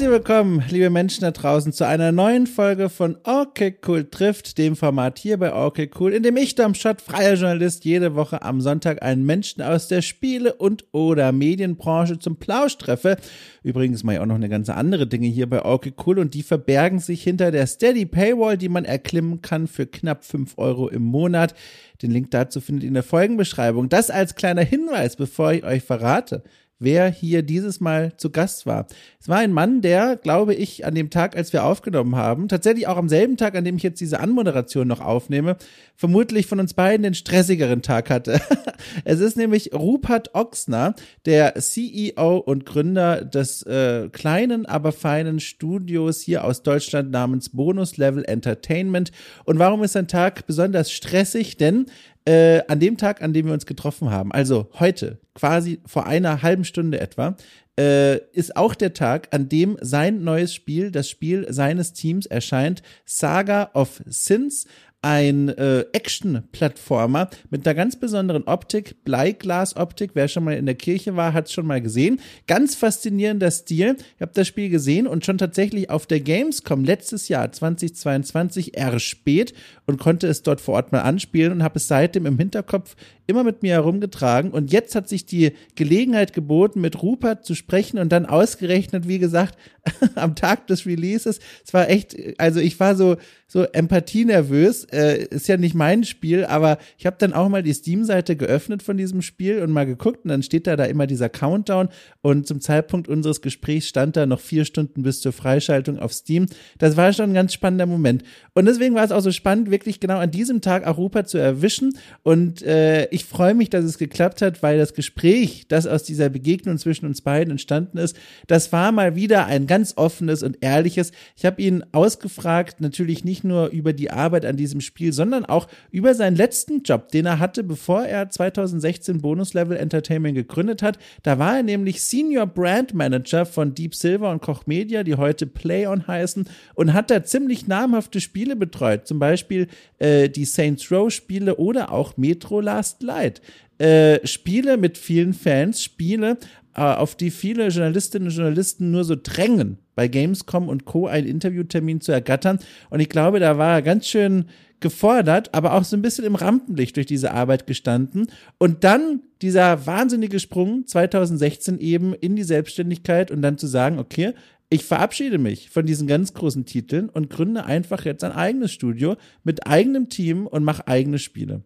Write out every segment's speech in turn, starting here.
Herzlich willkommen, liebe Menschen da draußen, zu einer neuen Folge von Okay Cool trifft, dem Format hier bei Okay Cool, in dem ich, Dom Schott, freier Journalist, jede Woche am Sonntag einen Menschen aus der Spiele- und oder Medienbranche zum Plausch treffe. Übrigens mache ich auch noch eine ganze andere Dinge hier bei Okay Cool und die verbergen sich hinter der Steady Paywall, die man erklimmen kann für knapp fünf Euro im Monat. Den Link dazu findet ihr in der Folgenbeschreibung. Das als kleiner Hinweis, bevor ich euch verrate, wer hier dieses Mal zu Gast war. Es war ein Mann, der, glaube ich, an dem Tag, als wir aufgenommen haben, tatsächlich auch am selben Tag, an dem ich jetzt diese Anmoderation noch aufnehme, vermutlich von uns beiden den stressigeren Tag hatte. es ist nämlich Rupert Oxner, der CEO und Gründer des äh, kleinen, aber feinen Studios hier aus Deutschland namens Bonus Level Entertainment. Und warum ist sein Tag besonders stressig? Denn äh, an dem Tag, an dem wir uns getroffen haben, also heute, quasi vor einer halben Stunde etwa, äh, ist auch der Tag, an dem sein neues Spiel, das Spiel seines Teams erscheint, Saga of Sins, ein äh, Action-Plattformer mit einer ganz besonderen Optik, Bleiglas-Optik. Wer schon mal in der Kirche war, hat es schon mal gesehen. Ganz faszinierender Stil. Ich habe das Spiel gesehen und schon tatsächlich auf der Gamescom letztes Jahr 2022 erspät und konnte es dort vor Ort mal anspielen und habe es seitdem im Hinterkopf immer mit mir herumgetragen. Und jetzt hat sich die Gelegenheit geboten, mit Rupert zu sprechen und dann ausgerechnet, wie gesagt, am Tag des Releases. Es war echt, also ich war so, so empathienervös. Äh, ist ja nicht mein Spiel, aber ich habe dann auch mal die Steam-Seite geöffnet von diesem Spiel und mal geguckt und dann steht da da immer dieser Countdown und zum Zeitpunkt unseres Gesprächs stand da noch vier Stunden bis zur Freischaltung auf Steam. Das war schon ein ganz spannender Moment. Und deswegen war es auch so spannend, wirklich genau an diesem Tag Rupert zu erwischen und äh, ich freue mich, dass es geklappt hat, weil das Gespräch, das aus dieser Begegnung zwischen uns beiden entstanden ist, das war mal wieder ein ganz offenes und ehrliches. Ich habe ihn ausgefragt, natürlich nicht nur über die Arbeit an diesem Spiel, sondern auch über seinen letzten Job, den er hatte, bevor er 2016 Bonus Level Entertainment gegründet hat. Da war er nämlich Senior Brand Manager von Deep Silver und Koch Media, die heute Play On heißen, und hat da ziemlich namhafte Spiele betreut, zum Beispiel äh, die Saints Row Spiele oder auch Metro Last Light. Äh, Spiele mit vielen Fans, Spiele, äh, auf die viele Journalistinnen und Journalisten nur so drängen, bei Gamescom und Co. einen Interviewtermin zu ergattern. Und ich glaube, da war er ganz schön gefordert, aber auch so ein bisschen im Rampenlicht durch diese Arbeit gestanden. Und dann dieser wahnsinnige Sprung 2016 eben in die Selbstständigkeit und dann zu sagen, okay, ich verabschiede mich von diesen ganz großen Titeln und gründe einfach jetzt ein eigenes Studio mit eigenem Team und mache eigene Spiele.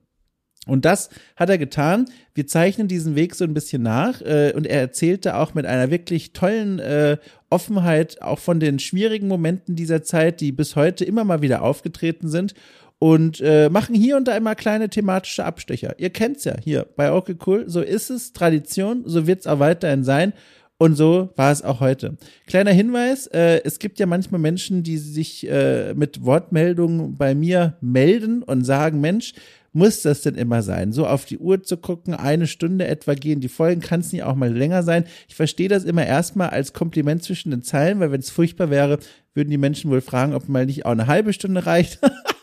Und das hat er getan. Wir zeichnen diesen Weg so ein bisschen nach äh, und er erzählte auch mit einer wirklich tollen äh, Offenheit auch von den schwierigen Momenten dieser Zeit, die bis heute immer mal wieder aufgetreten sind und äh, machen hier und da immer kleine thematische Abstecher. Ihr kennt's ja hier bei Okay Cool, so ist es Tradition, so wird's auch weiterhin sein. Und so war es auch heute. Kleiner Hinweis, äh, es gibt ja manchmal Menschen, die sich äh, mit Wortmeldungen bei mir melden und sagen, Mensch, muss das denn immer sein? So auf die Uhr zu gucken, eine Stunde etwa gehen die Folgen, kann es nicht auch mal länger sein? Ich verstehe das immer erstmal als Kompliment zwischen den Zeilen, weil wenn es furchtbar wäre, würden die Menschen wohl fragen, ob mal nicht auch eine halbe Stunde reicht.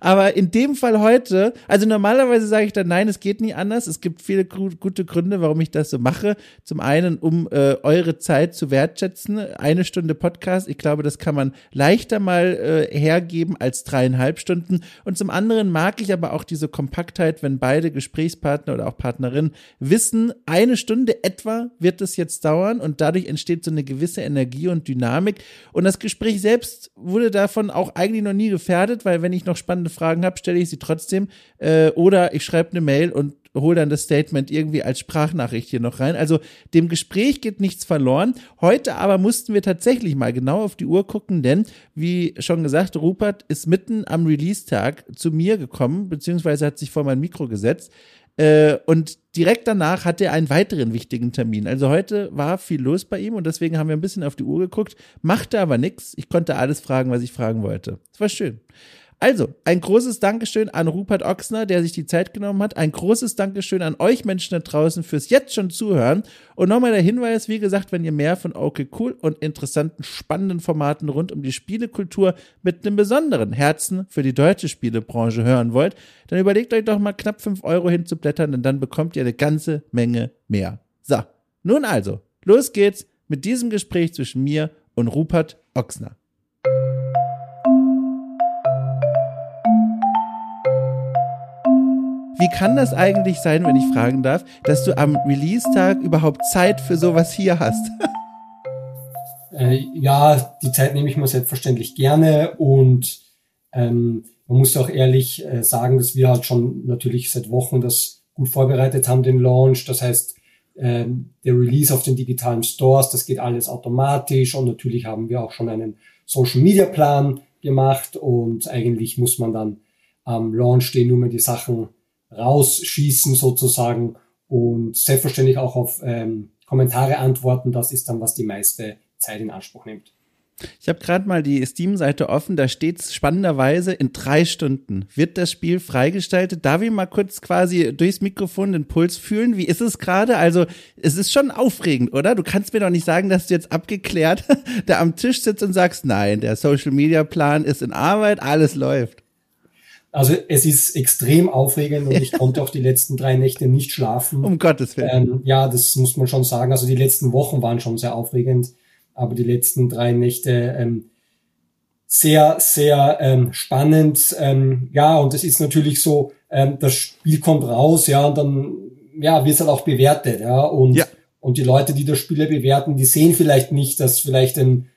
Aber in dem Fall heute, also normalerweise sage ich dann, nein, es geht nie anders. Es gibt viele gute Gründe, warum ich das so mache. Zum einen, um äh, eure Zeit zu wertschätzen. Eine Stunde Podcast, ich glaube, das kann man leichter mal äh, hergeben als dreieinhalb Stunden. Und zum anderen mag ich aber auch diese Kompaktheit, wenn beide Gesprächspartner oder auch Partnerinnen wissen, eine Stunde etwa wird es jetzt dauern und dadurch entsteht so eine gewisse Energie und Dynamik. Und das Gespräch selbst wurde davon auch eigentlich noch nie gefährdet, weil wenn ich noch spannende Fragen habe, stelle ich sie trotzdem. Äh, oder ich schreibe eine Mail und hole dann das Statement irgendwie als Sprachnachricht hier noch rein. Also dem Gespräch geht nichts verloren. Heute aber mussten wir tatsächlich mal genau auf die Uhr gucken, denn wie schon gesagt, Rupert ist mitten am Release-Tag zu mir gekommen, beziehungsweise hat sich vor mein Mikro gesetzt. Äh, und direkt danach hat er einen weiteren wichtigen Termin. Also heute war viel los bei ihm und deswegen haben wir ein bisschen auf die Uhr geguckt, machte aber nichts. Ich konnte alles fragen, was ich fragen wollte. Es war schön. Also, ein großes Dankeschön an Rupert Oxner, der sich die Zeit genommen hat. Ein großes Dankeschön an euch Menschen da draußen fürs jetzt schon zuhören. Und nochmal der Hinweis, wie gesagt, wenn ihr mehr von Okay Cool und interessanten, spannenden Formaten rund um die Spielekultur mit einem besonderen Herzen für die deutsche Spielebranche hören wollt, dann überlegt euch doch mal knapp fünf Euro hinzublättern und dann bekommt ihr eine ganze Menge mehr. So, nun also, los geht's mit diesem Gespräch zwischen mir und Rupert Oxner. Wie kann das eigentlich sein, wenn ich fragen darf, dass du am Release-Tag überhaupt Zeit für sowas hier hast? äh, ja, die Zeit nehme ich mir selbstverständlich gerne und ähm, man muss auch ehrlich äh, sagen, dass wir halt schon natürlich seit Wochen das gut vorbereitet haben, den Launch. Das heißt, ähm, der Release auf den digitalen Stores, das geht alles automatisch und natürlich haben wir auch schon einen Social Media Plan gemacht und eigentlich muss man dann am Launch stehen, nur mal die Sachen rausschießen sozusagen und selbstverständlich auch auf ähm, Kommentare antworten. Das ist dann, was die meiste Zeit in Anspruch nimmt. Ich habe gerade mal die Steam-Seite offen, da steht spannenderweise, in drei Stunden wird das Spiel freigestaltet. Darf ich mal kurz quasi durchs Mikrofon den Puls fühlen? Wie ist es gerade? Also, es ist schon aufregend, oder? Du kannst mir doch nicht sagen, dass du jetzt abgeklärt da am Tisch sitzt und sagst, nein, der Social-Media-Plan ist in Arbeit, alles läuft. Also es ist extrem aufregend und ich konnte auch die letzten drei Nächte nicht schlafen. Um Gottes Willen. Ähm, ja, das muss man schon sagen. Also die letzten Wochen waren schon sehr aufregend, aber die letzten drei Nächte ähm, sehr, sehr ähm, spannend. Ähm, ja, und es ist natürlich so, ähm, das Spiel kommt raus, ja, und dann ja, wird es halt auch bewertet, ja. Und, ja. und die Leute, die das Spiel bewerten, die sehen vielleicht nicht, dass vielleicht ein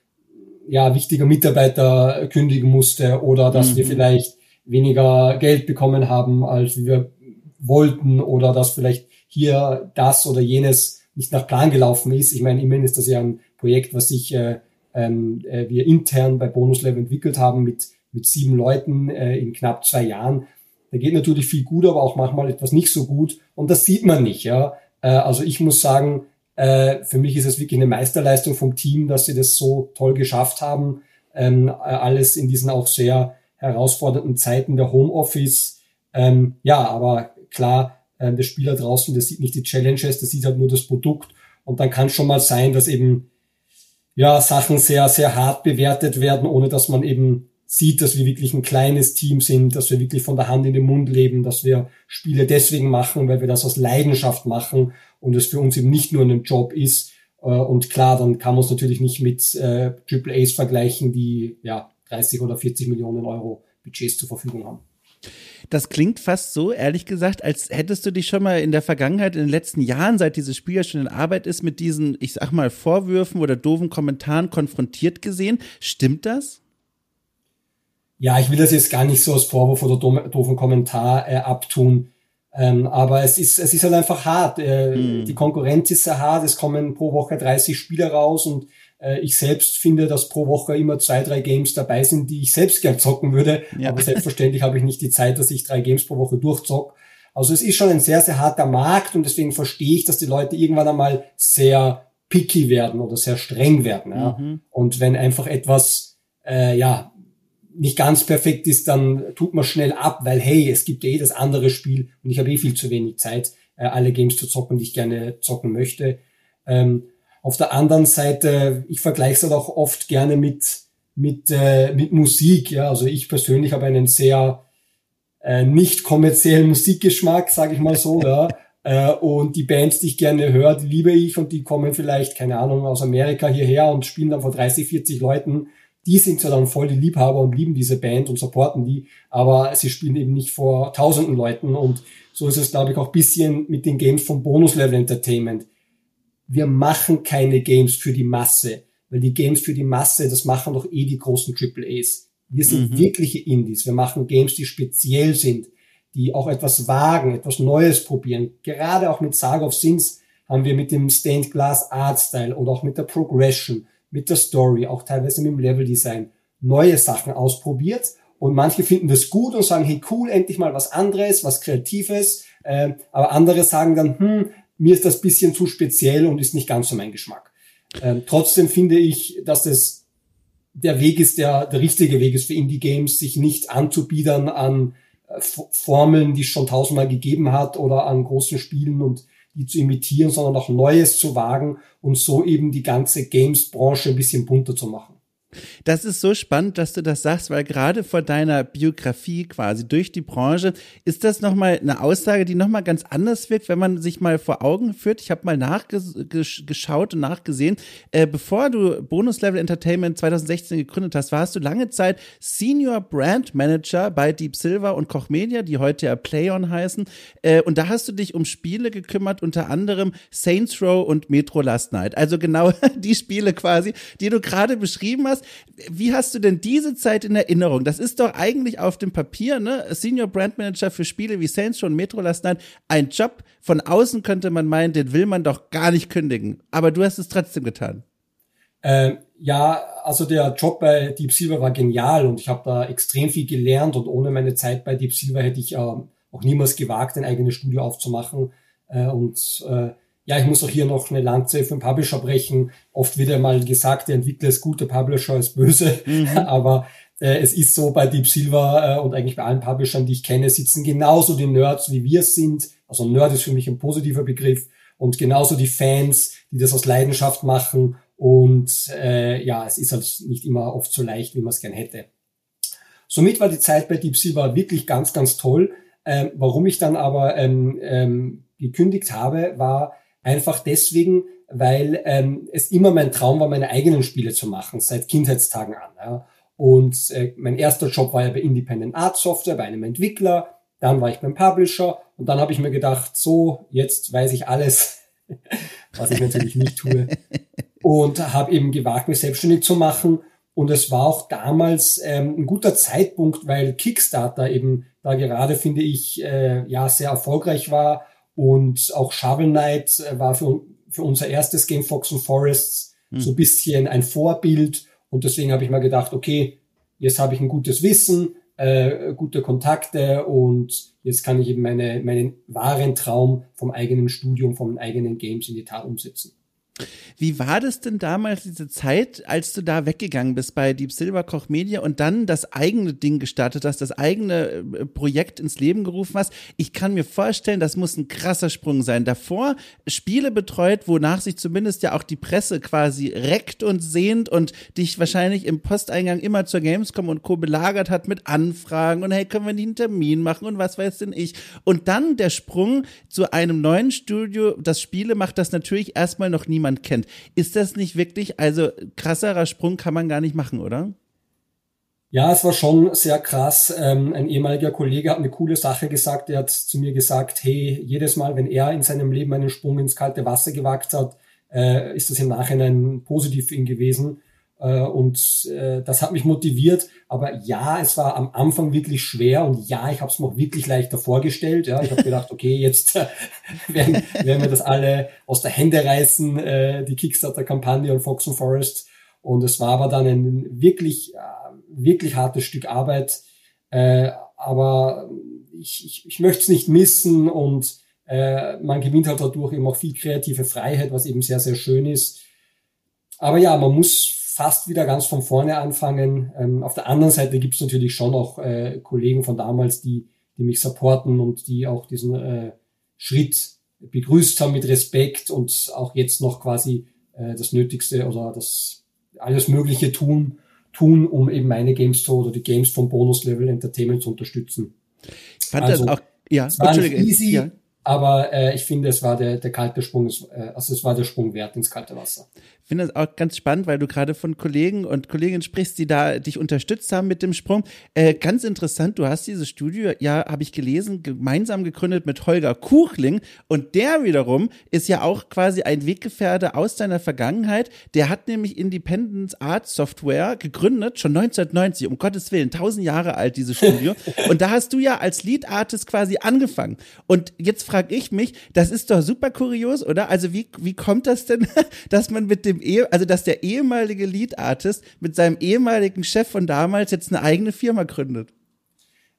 ja, wichtiger Mitarbeiter kündigen musste oder dass mhm. wir vielleicht weniger Geld bekommen haben, als wir wollten oder dass vielleicht hier das oder jenes nicht nach Plan gelaufen ist. Ich meine, immerhin ist das ja ein Projekt, was sich äh, ähm, äh, wir intern bei Bonus Level entwickelt haben mit, mit sieben Leuten äh, in knapp zwei Jahren. Da geht natürlich viel gut, aber auch manchmal etwas nicht so gut. Und das sieht man nicht. Ja, äh, Also ich muss sagen, äh, für mich ist es wirklich eine Meisterleistung vom Team, dass sie das so toll geschafft haben. Ähm, äh, alles in diesen auch sehr herausfordernden Zeiten der Homeoffice. Ähm, ja, aber klar, äh, der Spieler draußen, der sieht nicht die Challenges, der sieht halt nur das Produkt. Und dann kann schon mal sein, dass eben ja Sachen sehr, sehr hart bewertet werden, ohne dass man eben sieht, dass wir wirklich ein kleines Team sind, dass wir wirklich von der Hand in den Mund leben, dass wir Spiele deswegen machen, weil wir das aus Leidenschaft machen und es für uns eben nicht nur ein Job ist. Äh, und klar, dann kann man es natürlich nicht mit äh, Triple A's vergleichen, die ja 30 oder 40 Millionen Euro Budgets zur Verfügung haben. Das klingt fast so, ehrlich gesagt, als hättest du dich schon mal in der Vergangenheit, in den letzten Jahren, seit dieses Spiel ja schon in Arbeit ist, mit diesen, ich sag mal, Vorwürfen oder doofen Kommentaren konfrontiert gesehen. Stimmt das? Ja, ich will das jetzt gar nicht so als Vorwurf oder doofen Kommentar äh, abtun. Ähm, aber es ist, es ist halt einfach hart. Äh, hm. Die Konkurrenz ist sehr hart. Es kommen pro Woche 30 Spieler raus und ich selbst finde, dass pro Woche immer zwei, drei Games dabei sind, die ich selbst gern zocken würde. Ja. Aber selbstverständlich habe ich nicht die Zeit, dass ich drei Games pro Woche durchzock. Also es ist schon ein sehr, sehr harter Markt und deswegen verstehe ich, dass die Leute irgendwann einmal sehr picky werden oder sehr streng werden. Ja? Mhm. Und wenn einfach etwas, äh, ja, nicht ganz perfekt ist, dann tut man schnell ab, weil hey, es gibt eh das andere Spiel und ich habe eh viel zu wenig Zeit, äh, alle Games zu zocken, die ich gerne zocken möchte. Ähm, auf der anderen Seite, ich vergleiche es halt auch oft gerne mit, mit, äh, mit Musik. Ja, also ich persönlich habe einen sehr äh, nicht kommerziellen Musikgeschmack, sage ich mal so. ja. Äh, und die Bands, die ich gerne höre, die liebe ich und die kommen vielleicht, keine Ahnung, aus Amerika hierher und spielen dann vor 30, 40 Leuten. Die sind zwar dann voll die Liebhaber und lieben diese Band und supporten die, aber sie spielen eben nicht vor tausenden Leuten und so ist es, glaube ich, auch bisschen mit den Games vom Bonus Level Entertainment wir machen keine Games für die Masse, weil die Games für die Masse, das machen doch eh die großen Triple A's. Wir sind mhm. wirkliche Indies. Wir machen Games, die speziell sind, die auch etwas wagen, etwas Neues probieren. Gerade auch mit Saga of Sins haben wir mit dem Stained Glass Art Style oder auch mit der Progression, mit der Story, auch teilweise mit dem Level Design neue Sachen ausprobiert. Und manche finden das gut und sagen, hey cool, endlich mal was anderes, was Kreatives. Äh, aber andere sagen dann, hm, mir ist das bisschen zu speziell und ist nicht ganz so mein Geschmack. Ähm, trotzdem finde ich, dass es der Weg ist, der, der richtige Weg ist für Indie-Games, sich nicht anzubiedern an äh, Formeln, die es schon tausendmal gegeben hat oder an großen Spielen und die zu imitieren, sondern auch Neues zu wagen und so eben die ganze Games-Branche ein bisschen bunter zu machen. Das ist so spannend, dass du das sagst, weil gerade vor deiner Biografie quasi durch die Branche ist das nochmal eine Aussage, die nochmal ganz anders wirkt, wenn man sich mal vor Augen führt. Ich habe mal nachgeschaut und nachgesehen. Äh, bevor du Bonus Level Entertainment 2016 gegründet hast, warst du lange Zeit Senior Brand Manager bei Deep Silver und Koch Media, die heute ja PlayOn heißen. Äh, und da hast du dich um Spiele gekümmert, unter anderem Saints Row und Metro Last Night. Also genau die Spiele quasi, die du gerade beschrieben hast. Wie hast du denn diese Zeit in Erinnerung? Das ist doch eigentlich auf dem Papier, ne? Senior Brand Manager für Spiele wie Saints und Metro Last Night. Ein Job. Von außen könnte man meinen, den will man doch gar nicht kündigen. Aber du hast es trotzdem getan. Ähm, ja, also der Job bei Deep Silver war genial und ich habe da extrem viel gelernt und ohne meine Zeit bei Deep Silver hätte ich äh, auch niemals gewagt, ein eigenes Studio aufzumachen. Äh, und äh, ja, ich muss auch hier noch eine Lanze für den Publisher brechen. Oft wird ja mal gesagt, der Entwickler ist gut, der Publisher ist böse. Mhm. Aber äh, es ist so bei Deep Silver äh, und eigentlich bei allen Publishern, die ich kenne, sitzen genauso die Nerds, wie wir sind. Also Nerd ist für mich ein positiver Begriff. Und genauso die Fans, die das aus Leidenschaft machen. Und äh, ja, es ist halt nicht immer oft so leicht, wie man es gern hätte. Somit war die Zeit bei Deep Silver wirklich ganz, ganz toll. Ähm, warum ich dann aber ähm, ähm, gekündigt habe, war, Einfach deswegen, weil ähm, es immer mein Traum war, meine eigenen Spiele zu machen, seit Kindheitstagen an. Ja. Und äh, mein erster Job war ja bei Independent Art Software, bei einem Entwickler. Dann war ich beim Publisher und dann habe ich mir gedacht, so, jetzt weiß ich alles, was ich natürlich nicht tue. Und habe eben gewagt, mich selbstständig zu machen. Und es war auch damals ähm, ein guter Zeitpunkt, weil Kickstarter eben da gerade, finde ich, äh, ja, sehr erfolgreich war und auch Shovel Knight äh, war für, für unser erstes Game Fox and Forests hm. so ein bisschen ein Vorbild. Und deswegen habe ich mal gedacht, okay, jetzt habe ich ein gutes Wissen, äh, gute Kontakte und jetzt kann ich eben meine, meinen wahren Traum vom eigenen Studium, vom eigenen Games in die Tat umsetzen. Wie war das denn damals, diese Zeit, als du da weggegangen bist bei Deep Silver Koch Media und dann das eigene Ding gestartet hast, das eigene äh, Projekt ins Leben gerufen hast? Ich kann mir vorstellen, das muss ein krasser Sprung sein. Davor Spiele betreut, wonach sich zumindest ja auch die Presse quasi reckt und sehnt und dich wahrscheinlich im Posteingang immer zur Gamescom und Co. belagert hat mit Anfragen und hey, können wir nicht einen Termin machen und was weiß denn ich? Und dann der Sprung zu einem neuen Studio, das Spiele macht, das natürlich erstmal noch niemand niemand kennt. Ist das nicht wirklich, also krasserer Sprung kann man gar nicht machen, oder? Ja, es war schon sehr krass. Ähm, ein ehemaliger Kollege hat eine coole Sache gesagt. Er hat zu mir gesagt, hey, jedes Mal, wenn er in seinem Leben einen Sprung ins kalte Wasser gewagt hat, äh, ist das im Nachhinein positiv für ihn gewesen. Äh, und äh, das hat mich motiviert. Aber ja, es war am Anfang wirklich schwer und ja, ich habe es mir auch wirklich leichter vorgestellt. Ja, ich habe gedacht, okay, jetzt äh, werden, werden wir das alle aus der Hände reißen, die Kickstarter-Kampagne und Fox and Forest. Und es war aber dann ein wirklich, wirklich hartes Stück Arbeit. Aber ich, ich, ich möchte es nicht missen und man gewinnt halt dadurch eben auch viel kreative Freiheit, was eben sehr, sehr schön ist. Aber ja, man muss fast wieder ganz von vorne anfangen. Ähm, auf der anderen Seite gibt es natürlich schon auch äh, Kollegen von damals, die, die mich supporten und die auch diesen äh, Schritt begrüßt haben mit Respekt und auch jetzt noch quasi äh, das Nötigste oder das alles Mögliche tun, tun, um eben meine Games zu oder die Games vom Bonus Level Entertainment zu unterstützen. Ich fand also, das auch, ja, es war nicht easy, ja. Aber äh, ich finde, es war der, der kalte Sprung, äh, also es war der Sprung wert ins kalte Wasser finde das auch ganz spannend, weil du gerade von Kollegen und Kolleginnen sprichst, die da dich unterstützt haben mit dem Sprung. Äh, ganz interessant, du hast dieses Studio, ja, habe ich gelesen, gemeinsam gegründet mit Holger Kuchling und der wiederum ist ja auch quasi ein Weggefährte aus deiner Vergangenheit. Der hat nämlich Independence Art Software gegründet, schon 1990, um Gottes Willen, tausend Jahre alt, dieses Studio. und da hast du ja als Lead Artist quasi angefangen. Und jetzt frage ich mich, das ist doch super kurios, oder? Also wie, wie kommt das denn, dass man mit dem Ehe, also dass der ehemalige Lead Artist mit seinem ehemaligen Chef von damals jetzt eine eigene Firma gründet.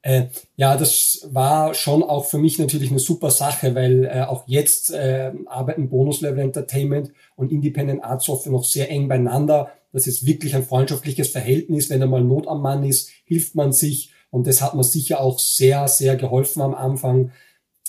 Äh, ja, das war schon auch für mich natürlich eine super Sache, weil äh, auch jetzt äh, arbeiten Bonus Level Entertainment und Independent Art Software noch sehr eng beieinander. Das ist wirklich ein freundschaftliches Verhältnis. Wenn einmal Not am Mann ist, hilft man sich und das hat mir sicher auch sehr, sehr geholfen am Anfang.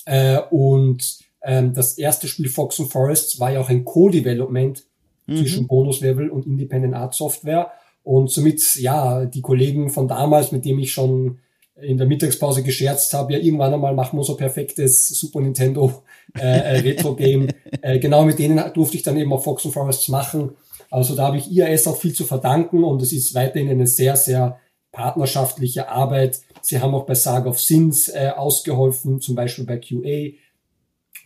Äh, und ähm, das erste Spiel Fox and Forests war ja auch ein Co-Development mhm. zwischen Bonus Level und Independent Art Software. Und somit, ja, die Kollegen von damals, mit dem ich schon in der Mittagspause gescherzt habe, ja, irgendwann einmal machen wir so perfektes Super Nintendo äh, äh Retro-Game. äh, genau mit denen durfte ich dann eben auch Fox and Forests machen. Also da habe ich IAS auch viel zu verdanken und es ist weiterhin eine sehr, sehr partnerschaftliche Arbeit. Sie haben auch bei Saga of Sins äh, ausgeholfen, zum Beispiel bei QA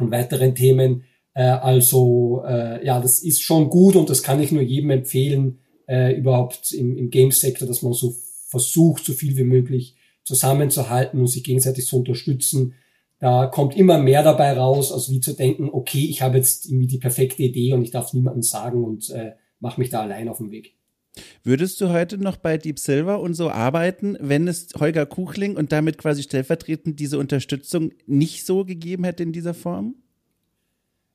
und weiteren Themen. Äh, also äh, ja, das ist schon gut und das kann ich nur jedem empfehlen, äh, überhaupt im, im Game-Sektor, dass man so versucht, so viel wie möglich zusammenzuhalten und sich gegenseitig zu unterstützen. Da kommt immer mehr dabei raus, als wie zu denken, okay, ich habe jetzt irgendwie die perfekte Idee und ich darf niemandem sagen und äh, mache mich da allein auf den Weg. Würdest du heute noch bei Deep Silver und so arbeiten, wenn es Holger Kuchling und damit quasi stellvertretend diese Unterstützung nicht so gegeben hätte in dieser Form?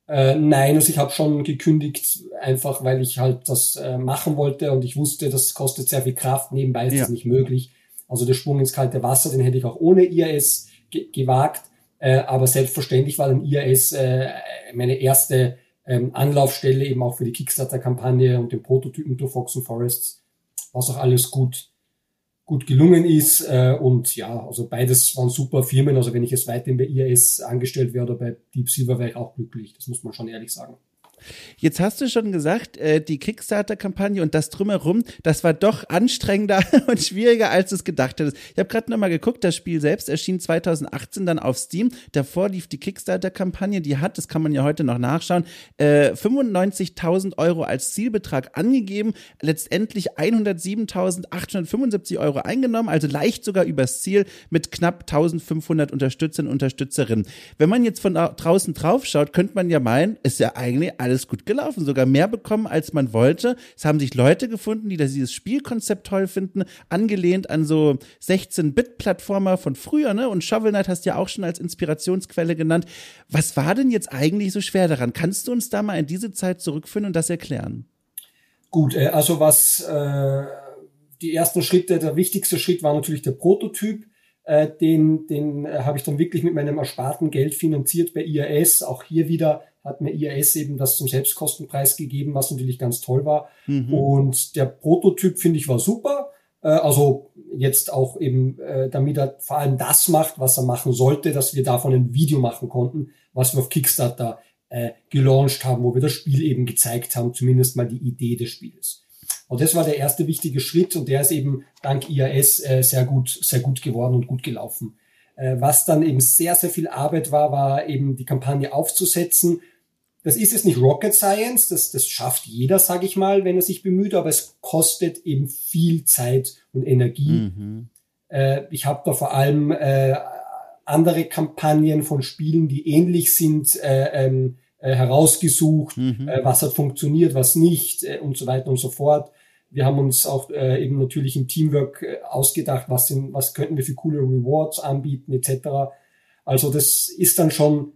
Äh, nein, also ich habe schon gekündigt, einfach weil ich halt das äh, machen wollte und ich wusste, das kostet sehr viel Kraft, nebenbei ist ja. das nicht möglich. Also der Sprung ins kalte Wasser, den hätte ich auch ohne IAS ge gewagt. Äh, aber selbstverständlich war dann IAS äh, meine erste ähm, Anlaufstelle eben auch für die Kickstarter-Kampagne und den Prototypen durch Fox and Forests, was auch alles gut, gut gelungen ist. Äh, und ja, also beides waren super Firmen. Also wenn ich jetzt weiterhin bei IAS angestellt wäre oder bei Deep Silver, wäre ich auch glücklich. Das muss man schon ehrlich sagen. Jetzt hast du schon gesagt, äh, die Kickstarter-Kampagne und das drumherum, das war doch anstrengender und schwieriger, als du es gedacht hättest. Ich habe gerade nochmal geguckt, das Spiel selbst erschien 2018 dann auf Steam. Davor lief die Kickstarter-Kampagne, die hat, das kann man ja heute noch nachschauen, äh, 95.000 Euro als Zielbetrag angegeben, letztendlich 107.875 Euro eingenommen, also leicht sogar übers Ziel mit knapp 1.500 Unterstützern und Unterstützerinnen. Wenn man jetzt von draußen drauf schaut, könnte man ja meinen, ist ja eigentlich alles alles gut gelaufen, sogar mehr bekommen, als man wollte. Es haben sich Leute gefunden, die dieses Spielkonzept toll finden, angelehnt an so 16-Bit-Plattformer von früher, ne? Und Shovel Knight hast du ja auch schon als Inspirationsquelle genannt. Was war denn jetzt eigentlich so schwer daran? Kannst du uns da mal in diese Zeit zurückführen und das erklären? Gut, äh, also was äh, die ersten Schritte, der wichtigste Schritt war natürlich der Prototyp. Äh, den den äh, habe ich dann wirklich mit meinem ersparten Geld finanziert bei IAS. Auch hier wieder hat mir IAS eben das zum Selbstkostenpreis gegeben, was natürlich ganz toll war. Mhm. Und der Prototyp, finde ich, war super. Äh, also jetzt auch eben, äh, damit er vor allem das macht, was er machen sollte, dass wir davon ein Video machen konnten, was wir auf Kickstarter äh, gelauncht haben, wo wir das Spiel eben gezeigt haben, zumindest mal die Idee des Spiels. Und das war der erste wichtige Schritt und der ist eben dank IAS äh, sehr gut, sehr gut geworden und gut gelaufen. Äh, was dann eben sehr, sehr viel Arbeit war, war eben die Kampagne aufzusetzen das ist jetzt nicht Rocket Science, das, das schafft jeder, sage ich mal, wenn er sich bemüht, aber es kostet eben viel Zeit und Energie. Mhm. Äh, ich habe da vor allem äh, andere Kampagnen von Spielen, die ähnlich sind, äh, ähm, äh, herausgesucht, mhm. äh, was hat funktioniert, was nicht äh, und so weiter und so fort. Wir haben uns auch eben natürlich im Teamwork ausgedacht, was, sind, was könnten wir für coole Rewards anbieten etc. Also das ist dann schon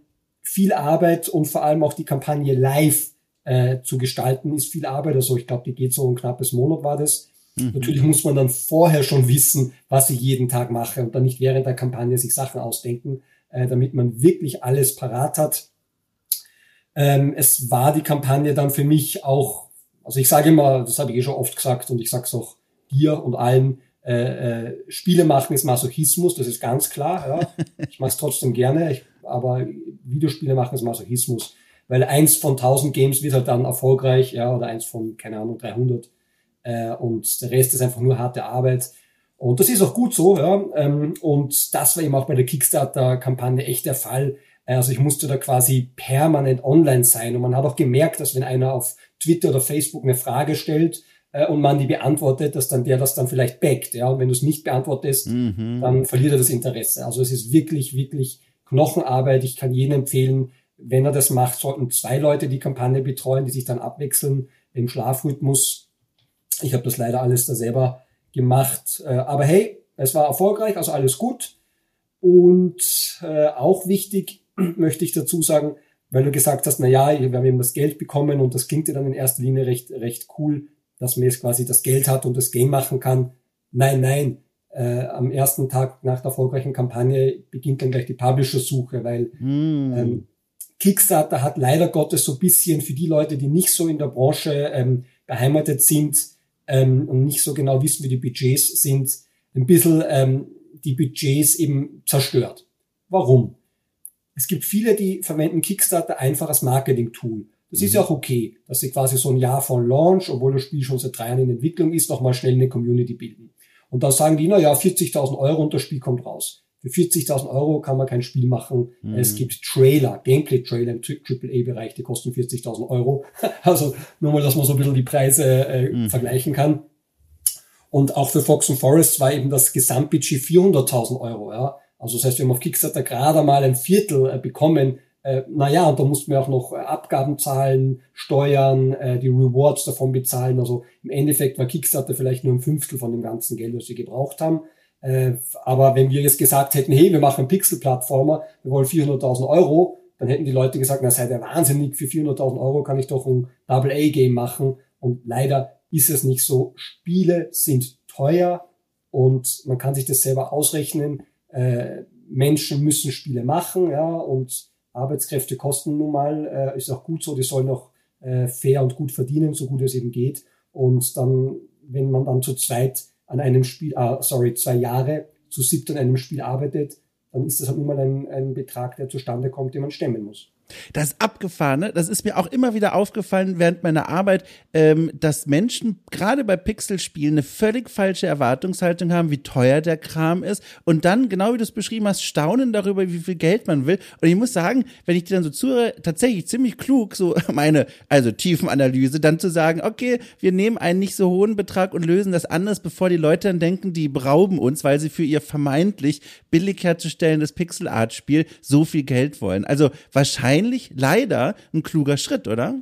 viel Arbeit und vor allem auch die Kampagne live äh, zu gestalten, ist viel Arbeit. Also ich glaube, die geht so ein knappes Monat war das. Mhm. Natürlich muss man dann vorher schon wissen, was ich jeden Tag mache und dann nicht während der Kampagne sich Sachen ausdenken, äh, damit man wirklich alles parat hat. Ähm, es war die Kampagne dann für mich auch, also ich sage immer, das habe ich eh schon oft gesagt und ich sage es auch dir und allen, äh, äh, Spiele machen ist Masochismus, das ist ganz klar. Ja. Ich mache es trotzdem gerne. Ich aber Videospiele machen es Masochismus, weil eins von 1000 Games wird halt dann erfolgreich, ja, oder eins von, keine Ahnung, 300 äh, und der Rest ist einfach nur harte Arbeit. Und das ist auch gut so, ja. Ähm, und das war eben auch bei der Kickstarter-Kampagne echt der Fall. Also ich musste da quasi permanent online sein. Und man hat auch gemerkt, dass wenn einer auf Twitter oder Facebook eine Frage stellt äh, und man die beantwortet, dass dann der das dann vielleicht backt. Ja? Und wenn du es nicht beantwortest, mhm. dann verliert er das Interesse. Also es ist wirklich, wirklich Knochenarbeit. Ich kann jedem empfehlen, wenn er das macht, sollten zwei Leute die Kampagne betreuen, die sich dann abwechseln im Schlafrhythmus. Ich habe das leider alles da selber gemacht. Äh, aber hey, es war erfolgreich, also alles gut. Und äh, auch wichtig möchte ich dazu sagen, weil du gesagt hast, na ja, wir haben eben das Geld bekommen und das klingt dir dann in erster Linie recht, recht cool, dass man jetzt quasi das Geld hat und das Game machen kann. Nein, nein, äh, am ersten Tag nach der erfolgreichen Kampagne beginnt dann gleich die Publisher-Suche, weil mm. ähm, Kickstarter hat leider Gottes so bisschen für die Leute, die nicht so in der Branche ähm, beheimatet sind, ähm, und nicht so genau wissen, wie die Budgets sind, ein bisschen ähm, die Budgets eben zerstört. Warum? Es gibt viele, die verwenden Kickstarter einfach als Marketing-Tool. Das mhm. ist ja auch okay, dass sie quasi so ein Jahr von Launch, obwohl das Spiel schon seit drei Jahren in Entwicklung ist, nochmal schnell eine Community bilden. Und da sagen die, na ja, 40.000 Euro und das Spiel kommt raus. Für 40.000 Euro kann man kein Spiel machen. Mhm. Es gibt Trailer, Gameplay-Trailer im AAA-Bereich, die kosten 40.000 Euro. Also nur mal, dass man so ein bisschen die Preise äh, mhm. vergleichen kann. Und auch für Fox and Forest war eben das Gesamtbudget 400.000 Euro. Ja. Also das heißt, wir haben auf Kickstarter gerade mal ein Viertel äh, bekommen. Äh, naja, und da mussten wir auch noch äh, Abgaben zahlen, Steuern, äh, die Rewards davon bezahlen. Also im Endeffekt war Kickstarter vielleicht nur ein Fünftel von dem ganzen Geld, was wir gebraucht haben. Äh, aber wenn wir jetzt gesagt hätten, hey, wir machen Pixel-Plattformer, wir wollen 400.000 Euro, dann hätten die Leute gesagt, na seid ihr wahnsinnig, für 400.000 Euro kann ich doch ein Double-A-Game machen. Und leider ist es nicht so. Spiele sind teuer und man kann sich das selber ausrechnen. Äh, Menschen müssen Spiele machen, ja, und Arbeitskräfte kosten nun mal, äh, ist auch gut so, die sollen auch äh, fair und gut verdienen, so gut es eben geht. Und dann, wenn man dann zu zweit an einem Spiel, ah, sorry, zwei Jahre zu siebt an einem Spiel arbeitet, dann ist das halt nun mal ein, ein Betrag, der zustande kommt, den man stemmen muss. Das ist abgefahren, ne? Das ist mir auch immer wieder aufgefallen während meiner Arbeit, ähm, dass Menschen gerade bei Pixelspielen eine völlig falsche Erwartungshaltung haben, wie teuer der Kram ist und dann, genau wie du es beschrieben hast, staunen darüber, wie viel Geld man will. Und ich muss sagen, wenn ich dir dann so zuhöre, tatsächlich ziemlich klug, so meine, also Tiefenanalyse, dann zu sagen, okay, wir nehmen einen nicht so hohen Betrag und lösen das anders, bevor die Leute dann denken, die berauben uns, weil sie für ihr vermeintlich billig herzustellendes Pixel-Art-Spiel so viel Geld wollen. Also wahrscheinlich wahrscheinlich leider ein kluger Schritt, oder?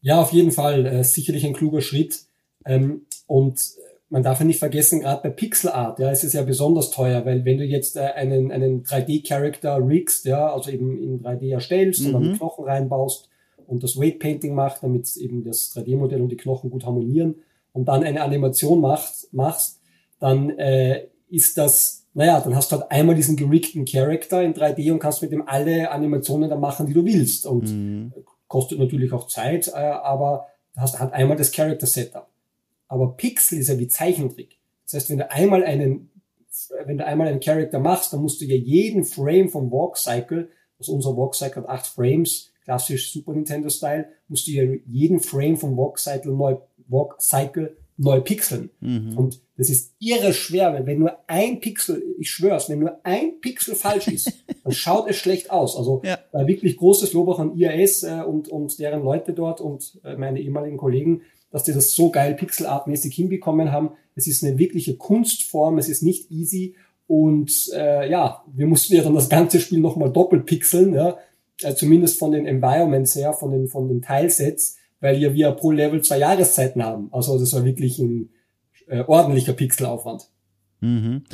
Ja, auf jeden Fall äh, sicherlich ein kluger Schritt. Ähm, und man darf ja nicht vergessen, gerade bei Pixel Art, ja, ist es ja besonders teuer, weil wenn du jetzt äh, einen, einen 3D-Charakter riggst, ja, also eben in 3D erstellst mhm. und dann Knochen reinbaust und das Weight Painting macht, damit eben das 3D-Modell und die Knochen gut harmonieren und dann eine Animation macht, machst, dann äh, ist das naja, dann hast du halt einmal diesen geriggten Charakter in 3D und kannst mit dem alle Animationen da machen, die du willst. Und mhm. kostet natürlich auch Zeit, äh, aber du hast halt einmal das Character-Setup. Aber Pixel ist ja wie Zeichentrick. Das heißt, wenn du einmal einen, wenn du einmal einen Charakter machst, dann musst du ja jeden Frame vom Walk Cycle, also unser Walk Cycle hat acht Frames, klassisch Super Nintendo Style, musst du ja jeden Frame vom Walk Cycle neu, Walk Cycle neu pixeln. Mhm. Und das ist irre schwer, weil wenn nur ein Pixel, ich schwör's, wenn nur ein Pixel falsch ist, dann schaut es schlecht aus. Also ja. äh, wirklich großes Lob auch an IAS äh, und, und deren Leute dort und äh, meine ehemaligen Kollegen, dass die das so geil pixelartmäßig hinbekommen haben. Es ist eine wirkliche Kunstform, es ist nicht easy und äh, ja, wir mussten ja dann das ganze Spiel nochmal doppelt pixeln, ja, äh, zumindest von den Environments her, von den, von den Teilsets weil ja wir pro Level zwei Jahreszeiten haben. Also das war wirklich ein äh, ordentlicher Pixelaufwand. Mhm.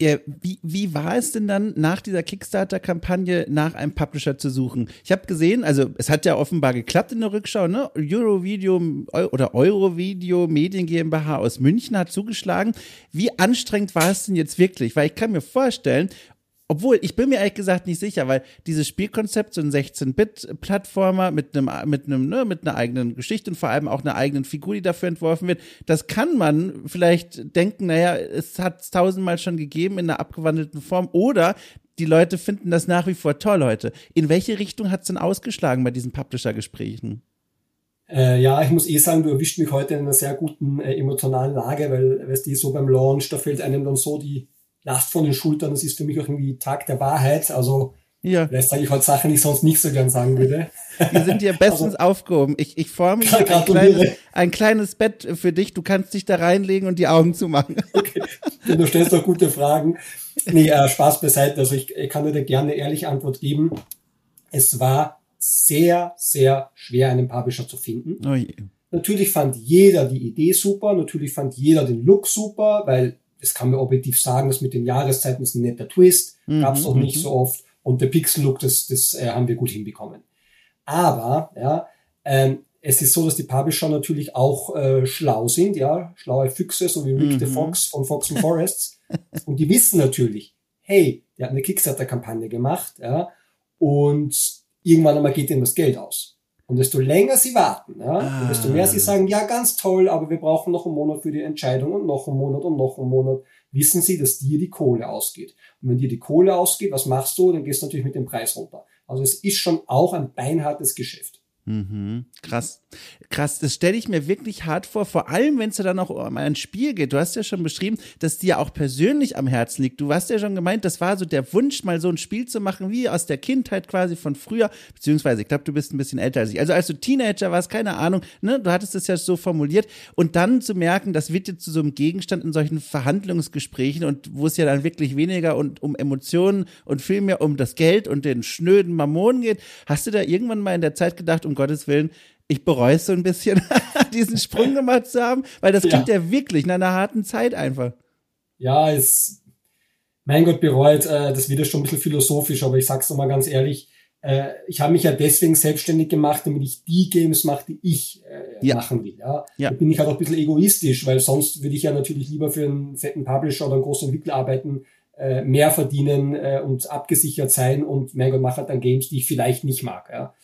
Ja, wie, wie war es denn dann nach dieser Kickstarter-Kampagne nach einem Publisher zu suchen? Ich habe gesehen, also es hat ja offenbar geklappt in der Rückschau, ne? Eurovideo oder Eurovideo Medien GmbH aus München hat zugeschlagen. Wie anstrengend war es denn jetzt wirklich? Weil ich kann mir vorstellen, obwohl, ich bin mir ehrlich gesagt nicht sicher, weil dieses Spielkonzept, so ein 16-Bit-Plattformer mit einem, mit einem, ne, mit einer eigenen Geschichte und vor allem auch einer eigenen Figur, die dafür entworfen wird, das kann man vielleicht denken, naja, es hat es tausendmal schon gegeben in einer abgewandelten Form oder die Leute finden das nach wie vor toll heute. In welche Richtung hat es denn ausgeschlagen bei diesen Publisher-Gesprächen? Äh, ja, ich muss eh sagen, du erwischt mich heute in einer sehr guten äh, emotionalen Lage, weil, weißt du, so beim Launch, da fällt einem dann so die, Last von den Schultern. Das ist für mich auch irgendwie Tag der Wahrheit. Also ja. vielleicht sage ich heute Sachen, die ich sonst nicht so gern sagen würde. Wir sind hier bestens also, aufgehoben. Ich, ich forme ein kleines, ein kleines Bett für dich. Du kannst dich da reinlegen und die Augen zumachen. Okay. Du stellst doch gute Fragen. Nee, äh, Spaß beiseite. Also ich, ich kann dir gerne eine ehrliche Antwort geben. Es war sehr, sehr schwer, einen Publisher zu finden. Oh Natürlich fand jeder die Idee super, natürlich fand jeder den Look super, weil das kann man objektiv sagen, das mit den Jahreszeiten ist ein netter Twist, mhm. gab es auch nicht mhm. so oft. Und der Pixel-Look, das, das äh, haben wir gut hinbekommen. Aber, ja, ähm, es ist so, dass die Publisher natürlich auch äh, schlau sind, ja, schlaue Füchse, so wie Rick mhm. the Fox von Fox and Forests. und die wissen natürlich, hey, der hat eine Kickstarter-Kampagne gemacht, ja, und irgendwann einmal geht ihm das Geld aus. Und desto länger sie warten, ja, ah. desto mehr sie sagen, ja, ganz toll, aber wir brauchen noch einen Monat für die Entscheidung und noch einen Monat und noch einen Monat, wissen sie, dass dir die Kohle ausgeht. Und wenn dir die Kohle ausgeht, was machst du? Dann gehst du natürlich mit dem Preis runter. Also es ist schon auch ein beinhartes Geschäft. Mhm. Krass. Krass, das stelle ich mir wirklich hart vor, vor allem wenn es ja dann auch um ein Spiel geht. Du hast ja schon beschrieben, dass dir auch persönlich am Herzen liegt. Du hast ja schon gemeint, das war so der Wunsch, mal so ein Spiel zu machen, wie aus der Kindheit quasi von früher, beziehungsweise ich glaube, du bist ein bisschen älter als ich. Also als du Teenager warst, keine Ahnung, ne, du hattest das ja so formuliert und dann zu merken, das wird jetzt zu so einem Gegenstand in solchen Verhandlungsgesprächen und wo es ja dann wirklich weniger und um Emotionen und viel mehr um das Geld und den schnöden Mammon geht. Hast du da irgendwann mal in der Zeit gedacht, um Gottes Willen, ich bereue es so ein bisschen, diesen Sprung gemacht zu haben, weil das klingt ja, ja wirklich nach einer harten Zeit einfach. Ja, es, mein Gott, bereut, äh, das wird ja schon ein bisschen philosophisch, aber ich sag's nochmal ganz ehrlich, äh, ich habe mich ja deswegen selbstständig gemacht, damit ich die Games mache, die ich äh, ja. machen will. Ja? ja. Da bin ich halt auch ein bisschen egoistisch, weil sonst würde ich ja natürlich lieber für einen fetten Publisher oder einen großen Entwickler arbeiten, äh, mehr verdienen äh, und abgesichert sein und mein Gott, mache halt dann Games, die ich vielleicht nicht mag. Ja?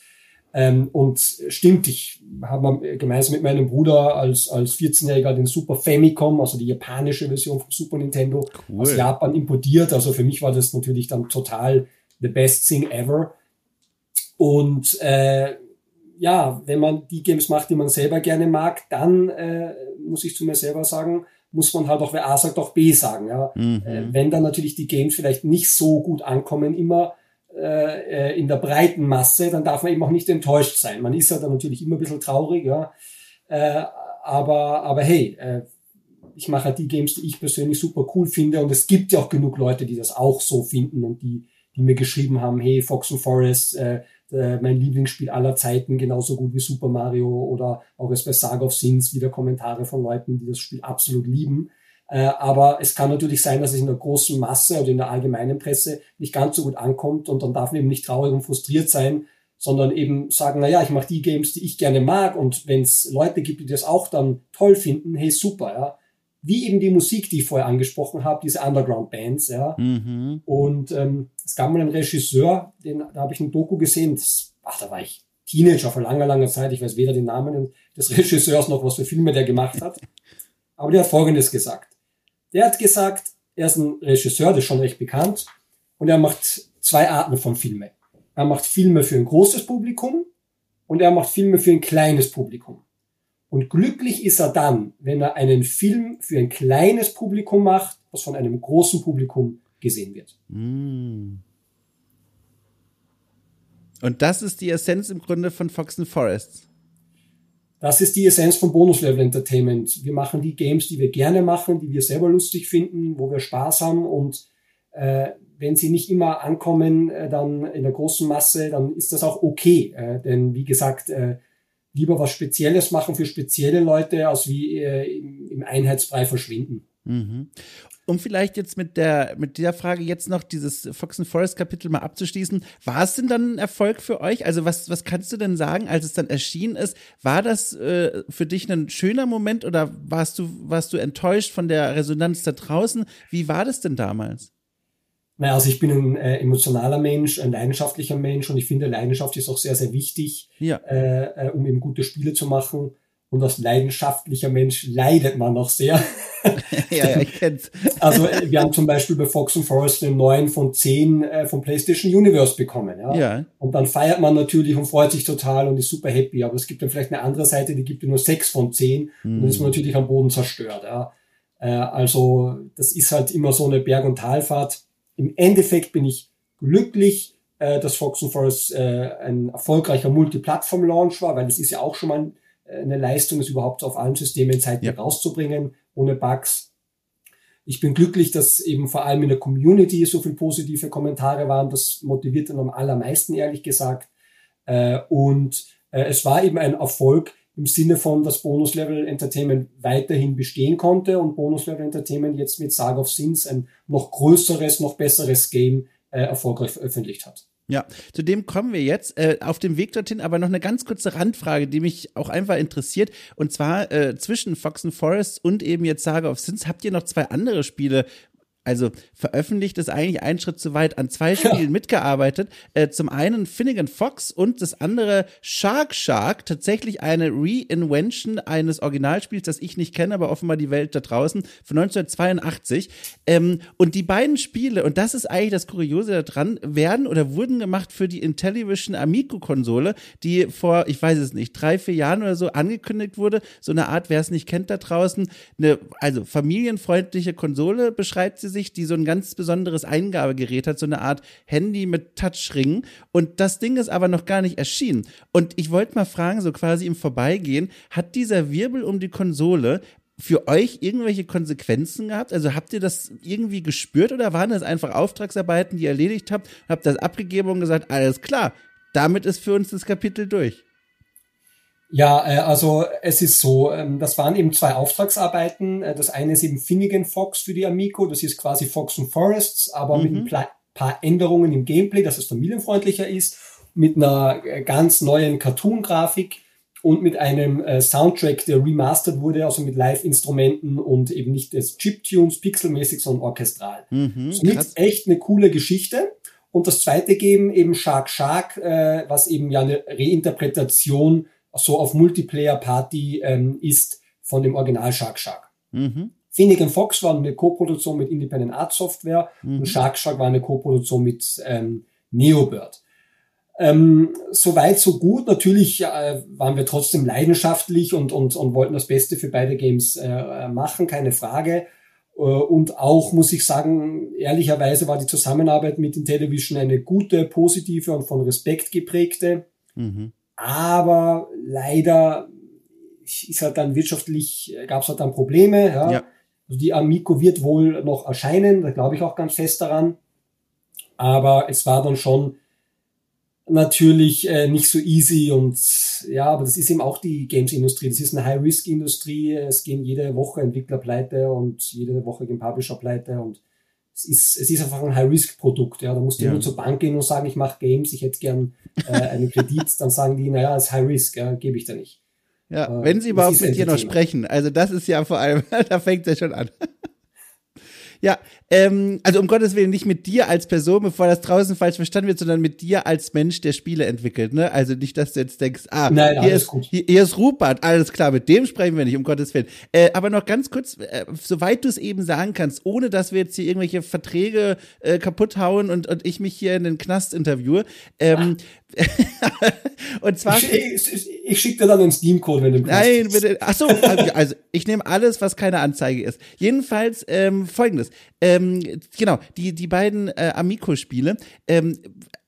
Ähm, und stimmt, ich habe gemeinsam mit meinem Bruder als, als 14-Jähriger den Super Famicom, also die japanische Version vom Super Nintendo, cool. aus Japan importiert. Also für mich war das natürlich dann total the best thing ever. Und äh, ja, wenn man die Games macht, die man selber gerne mag, dann äh, muss ich zu mir selber sagen, muss man halt auch, wer A sagt, auch B sagen. Ja? Mhm. Äh, wenn dann natürlich die Games vielleicht nicht so gut ankommen, immer äh, äh, in der breiten Masse, dann darf man eben auch nicht enttäuscht sein. Man ist ja dann natürlich immer ein bisschen traurig, ja. Äh, aber, aber hey, äh, ich mache halt die Games, die ich persönlich super cool finde und es gibt ja auch genug Leute, die das auch so finden und die, die mir geschrieben haben, hey, Fox and Forest, äh, äh, mein Lieblingsspiel aller Zeiten, genauso gut wie Super Mario oder auch es bei Saga of Sins wieder Kommentare von Leuten, die das Spiel absolut lieben. Äh, aber es kann natürlich sein, dass es in der großen Masse oder in der allgemeinen Presse nicht ganz so gut ankommt und dann darf man eben nicht traurig und frustriert sein, sondern eben sagen, na ja, ich mache die Games, die ich gerne mag und wenn es Leute gibt, die das auch dann toll finden, hey super, ja. Wie eben die Musik, die ich vorher angesprochen habe, diese Underground-Bands, ja. Mhm. Und ähm, es gab mal einen Regisseur, den, da habe ich ein Doku gesehen, das, ach, da war ich Teenager vor langer, langer Zeit, ich weiß weder den Namen des Regisseurs noch, was für Filme der gemacht hat. Aber der hat Folgendes gesagt. Der hat gesagt, er ist ein Regisseur, der ist schon recht bekannt, und er macht zwei Arten von Filme. Er macht Filme für ein großes Publikum und er macht Filme für ein kleines Publikum. Und glücklich ist er dann, wenn er einen Film für ein kleines Publikum macht, was von einem großen Publikum gesehen wird. Mm. Und das ist die Essenz im Grunde von Fox and Forests. Das ist die Essenz von Bonus Level Entertainment. Wir machen die Games, die wir gerne machen, die wir selber lustig finden, wo wir Spaß haben und äh, wenn sie nicht immer ankommen, äh, dann in der großen Masse, dann ist das auch okay. Äh, denn wie gesagt, äh, lieber was Spezielles machen für spezielle Leute, als wie äh, im Einheitsbrei verschwinden. Mhm um vielleicht jetzt mit der, mit der Frage jetzt noch dieses Fox and Forest Kapitel mal abzuschließen, war es denn dann ein Erfolg für euch? Also was, was kannst du denn sagen, als es dann erschienen ist? War das äh, für dich ein schöner Moment oder warst du, warst du enttäuscht von der Resonanz da draußen? Wie war das denn damals? Naja, also ich bin ein äh, emotionaler Mensch, ein leidenschaftlicher Mensch und ich finde, Leidenschaft ist auch sehr, sehr wichtig, ja. äh, äh um eben gute Spiele zu machen und als leidenschaftlicher Mensch leidet man noch sehr. ja, ja, ich kenn's. also wir haben zum Beispiel bei Fox and Forest einen 9 von 10 äh, vom PlayStation Universe bekommen. Ja? ja. Und dann feiert man natürlich und freut sich total und ist super happy. Aber es gibt dann vielleicht eine andere Seite, die gibt nur 6 von 10 mhm. und dann ist man hm. natürlich am Boden zerstört. Ja? Äh, also das ist halt immer so eine Berg- und Talfahrt. Im Endeffekt bin ich glücklich, äh, dass Fox and Forest äh, ein erfolgreicher Multiplattform-Launch war, weil das ist ja auch schon mal ein eine Leistung, es überhaupt auf allen Systemen zeitlich ja. rauszubringen, ohne Bugs. Ich bin glücklich, dass eben vor allem in der Community so viele positive Kommentare waren. Das motiviert dann am allermeisten, ehrlich gesagt. Äh, und äh, es war eben ein Erfolg im Sinne von, dass Bonus Level Entertainment weiterhin bestehen konnte und Bonus Level Entertainment jetzt mit Saga of Sins ein noch größeres, noch besseres Game äh, erfolgreich veröffentlicht hat. Ja, zu dem kommen wir jetzt. Äh, auf dem Weg dorthin aber noch eine ganz kurze Randfrage, die mich auch einfach interessiert. Und zwar äh, zwischen Fox and Forest und eben jetzt Saga of Sins habt ihr noch zwei andere Spiele also veröffentlicht ist eigentlich ein Schritt zu weit, an zwei Spielen ja. mitgearbeitet. Äh, zum einen Finnegan Fox und das andere Shark Shark, tatsächlich eine Reinvention eines Originalspiels, das ich nicht kenne, aber offenbar die Welt da draußen, von 1982. Ähm, und die beiden Spiele, und das ist eigentlich das Kuriose daran, werden oder wurden gemacht für die Intellivision Amico-Konsole, die vor, ich weiß es nicht, drei, vier Jahren oder so angekündigt wurde. So eine Art, wer es nicht kennt da draußen, eine, also familienfreundliche Konsole beschreibt sie sich, die so ein ganz besonderes Eingabegerät hat, so eine Art Handy mit Touchring. Und das Ding ist aber noch gar nicht erschienen. Und ich wollte mal fragen, so quasi im Vorbeigehen, hat dieser Wirbel um die Konsole für euch irgendwelche Konsequenzen gehabt? Also habt ihr das irgendwie gespürt oder waren das einfach Auftragsarbeiten, die ihr erledigt habt? Habt das abgegeben und gesagt, alles klar, damit ist für uns das Kapitel durch? Ja, äh, also es ist so, ähm, das waren eben zwei Auftragsarbeiten. Äh, das eine ist eben Finnegan Fox für die Amico, das ist quasi Fox and Forests, aber mhm. mit ein paar Änderungen im Gameplay, dass es familienfreundlicher ist, mit einer äh, ganz neuen Cartoon-Grafik und mit einem Soundtrack, der remastered wurde, also mit Live-Instrumenten und eben nicht des Chiptunes, pixelmäßig, sondern orchestral. Mhm, Somit echt eine coole Geschichte. Und das zweite geben eben Shark Shark, was eben ja eine Reinterpretation so auf Multiplayer-Party ähm, ist von dem Original Shark Shark. Mhm. Finnegan Fox war eine Co-Produktion mit Independent Art Software mhm. und Shark Shark war eine Co-Produktion mit ähm, Neobird. Ähm, Soweit, so gut. Natürlich äh, waren wir trotzdem leidenschaftlich und, und, und wollten das Beste für beide Games äh, machen, keine Frage. Äh, und auch, muss ich sagen, ehrlicherweise war die Zusammenarbeit mit Intellivision eine gute, positive und von Respekt geprägte. Mhm. Aber leider ist halt dann wirtschaftlich, gab es halt dann Probleme. Ja. ja. Also die Amico wird wohl noch erscheinen, da glaube ich auch ganz fest daran. Aber es war dann schon natürlich äh, nicht so easy und ja, aber das ist eben auch die Games-Industrie. Das ist eine High-Risk-Industrie. Es gehen jede Woche Entwickler pleite und jede Woche gehen Publisher pleite und es ist, es ist einfach ein High-Risk-Produkt. Ja, da musst du ja. nur zur Bank gehen und sagen, ich mache Games, ich hätte gern äh, einen Kredit. dann sagen die, naja, es ist High-Risk, ja, gebe ich da nicht. Ja, äh, wenn sie überhaupt mit dir noch sprechen. Also das ist ja vor allem, da fängt es ja schon an. Ja, ähm, also um Gottes Willen nicht mit dir als Person, bevor das draußen falsch verstanden wird, sondern mit dir als Mensch, der Spiele entwickelt, ne? Also nicht, dass du jetzt denkst, ah, Nein, hier, ist, hier, hier, ist Rupert, alles klar, mit dem sprechen wir nicht, um Gottes Willen. Äh, aber noch ganz kurz, äh, soweit du es eben sagen kannst, ohne dass wir jetzt hier irgendwelche Verträge äh, kaputt hauen und, und ich mich hier in den Knast interviewe, ähm, und zwar. Ich, ich, ich schicke dir dann einen Steam-Code, wenn du Nein, bitte. Ach so, also, also ich nehme alles, was keine Anzeige ist. Jedenfalls ähm, folgendes. Ähm, genau, die, die beiden äh, Amico-Spiele. Ähm,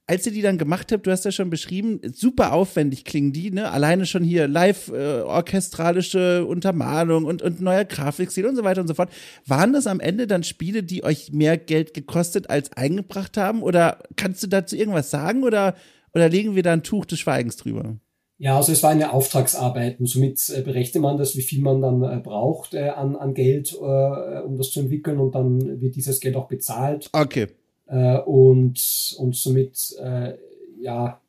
als ihr die dann gemacht habt, du hast ja schon beschrieben, super aufwendig klingen die, ne? Alleine schon hier live äh, orchestralische Untermalung und, und neuer Grafikstil und so weiter und so fort. Waren das am Ende dann Spiele, die euch mehr Geld gekostet als eingebracht haben? Oder kannst du dazu irgendwas sagen? Oder oder legen wir da ein Tuch des Schweigens drüber? Ja, also es war eine Auftragsarbeit und somit äh, berechnet man das, wie viel man dann äh, braucht äh, an, an Geld, äh, um das zu entwickeln und dann wird dieses Geld auch bezahlt. Okay. Äh, und, und somit, ja,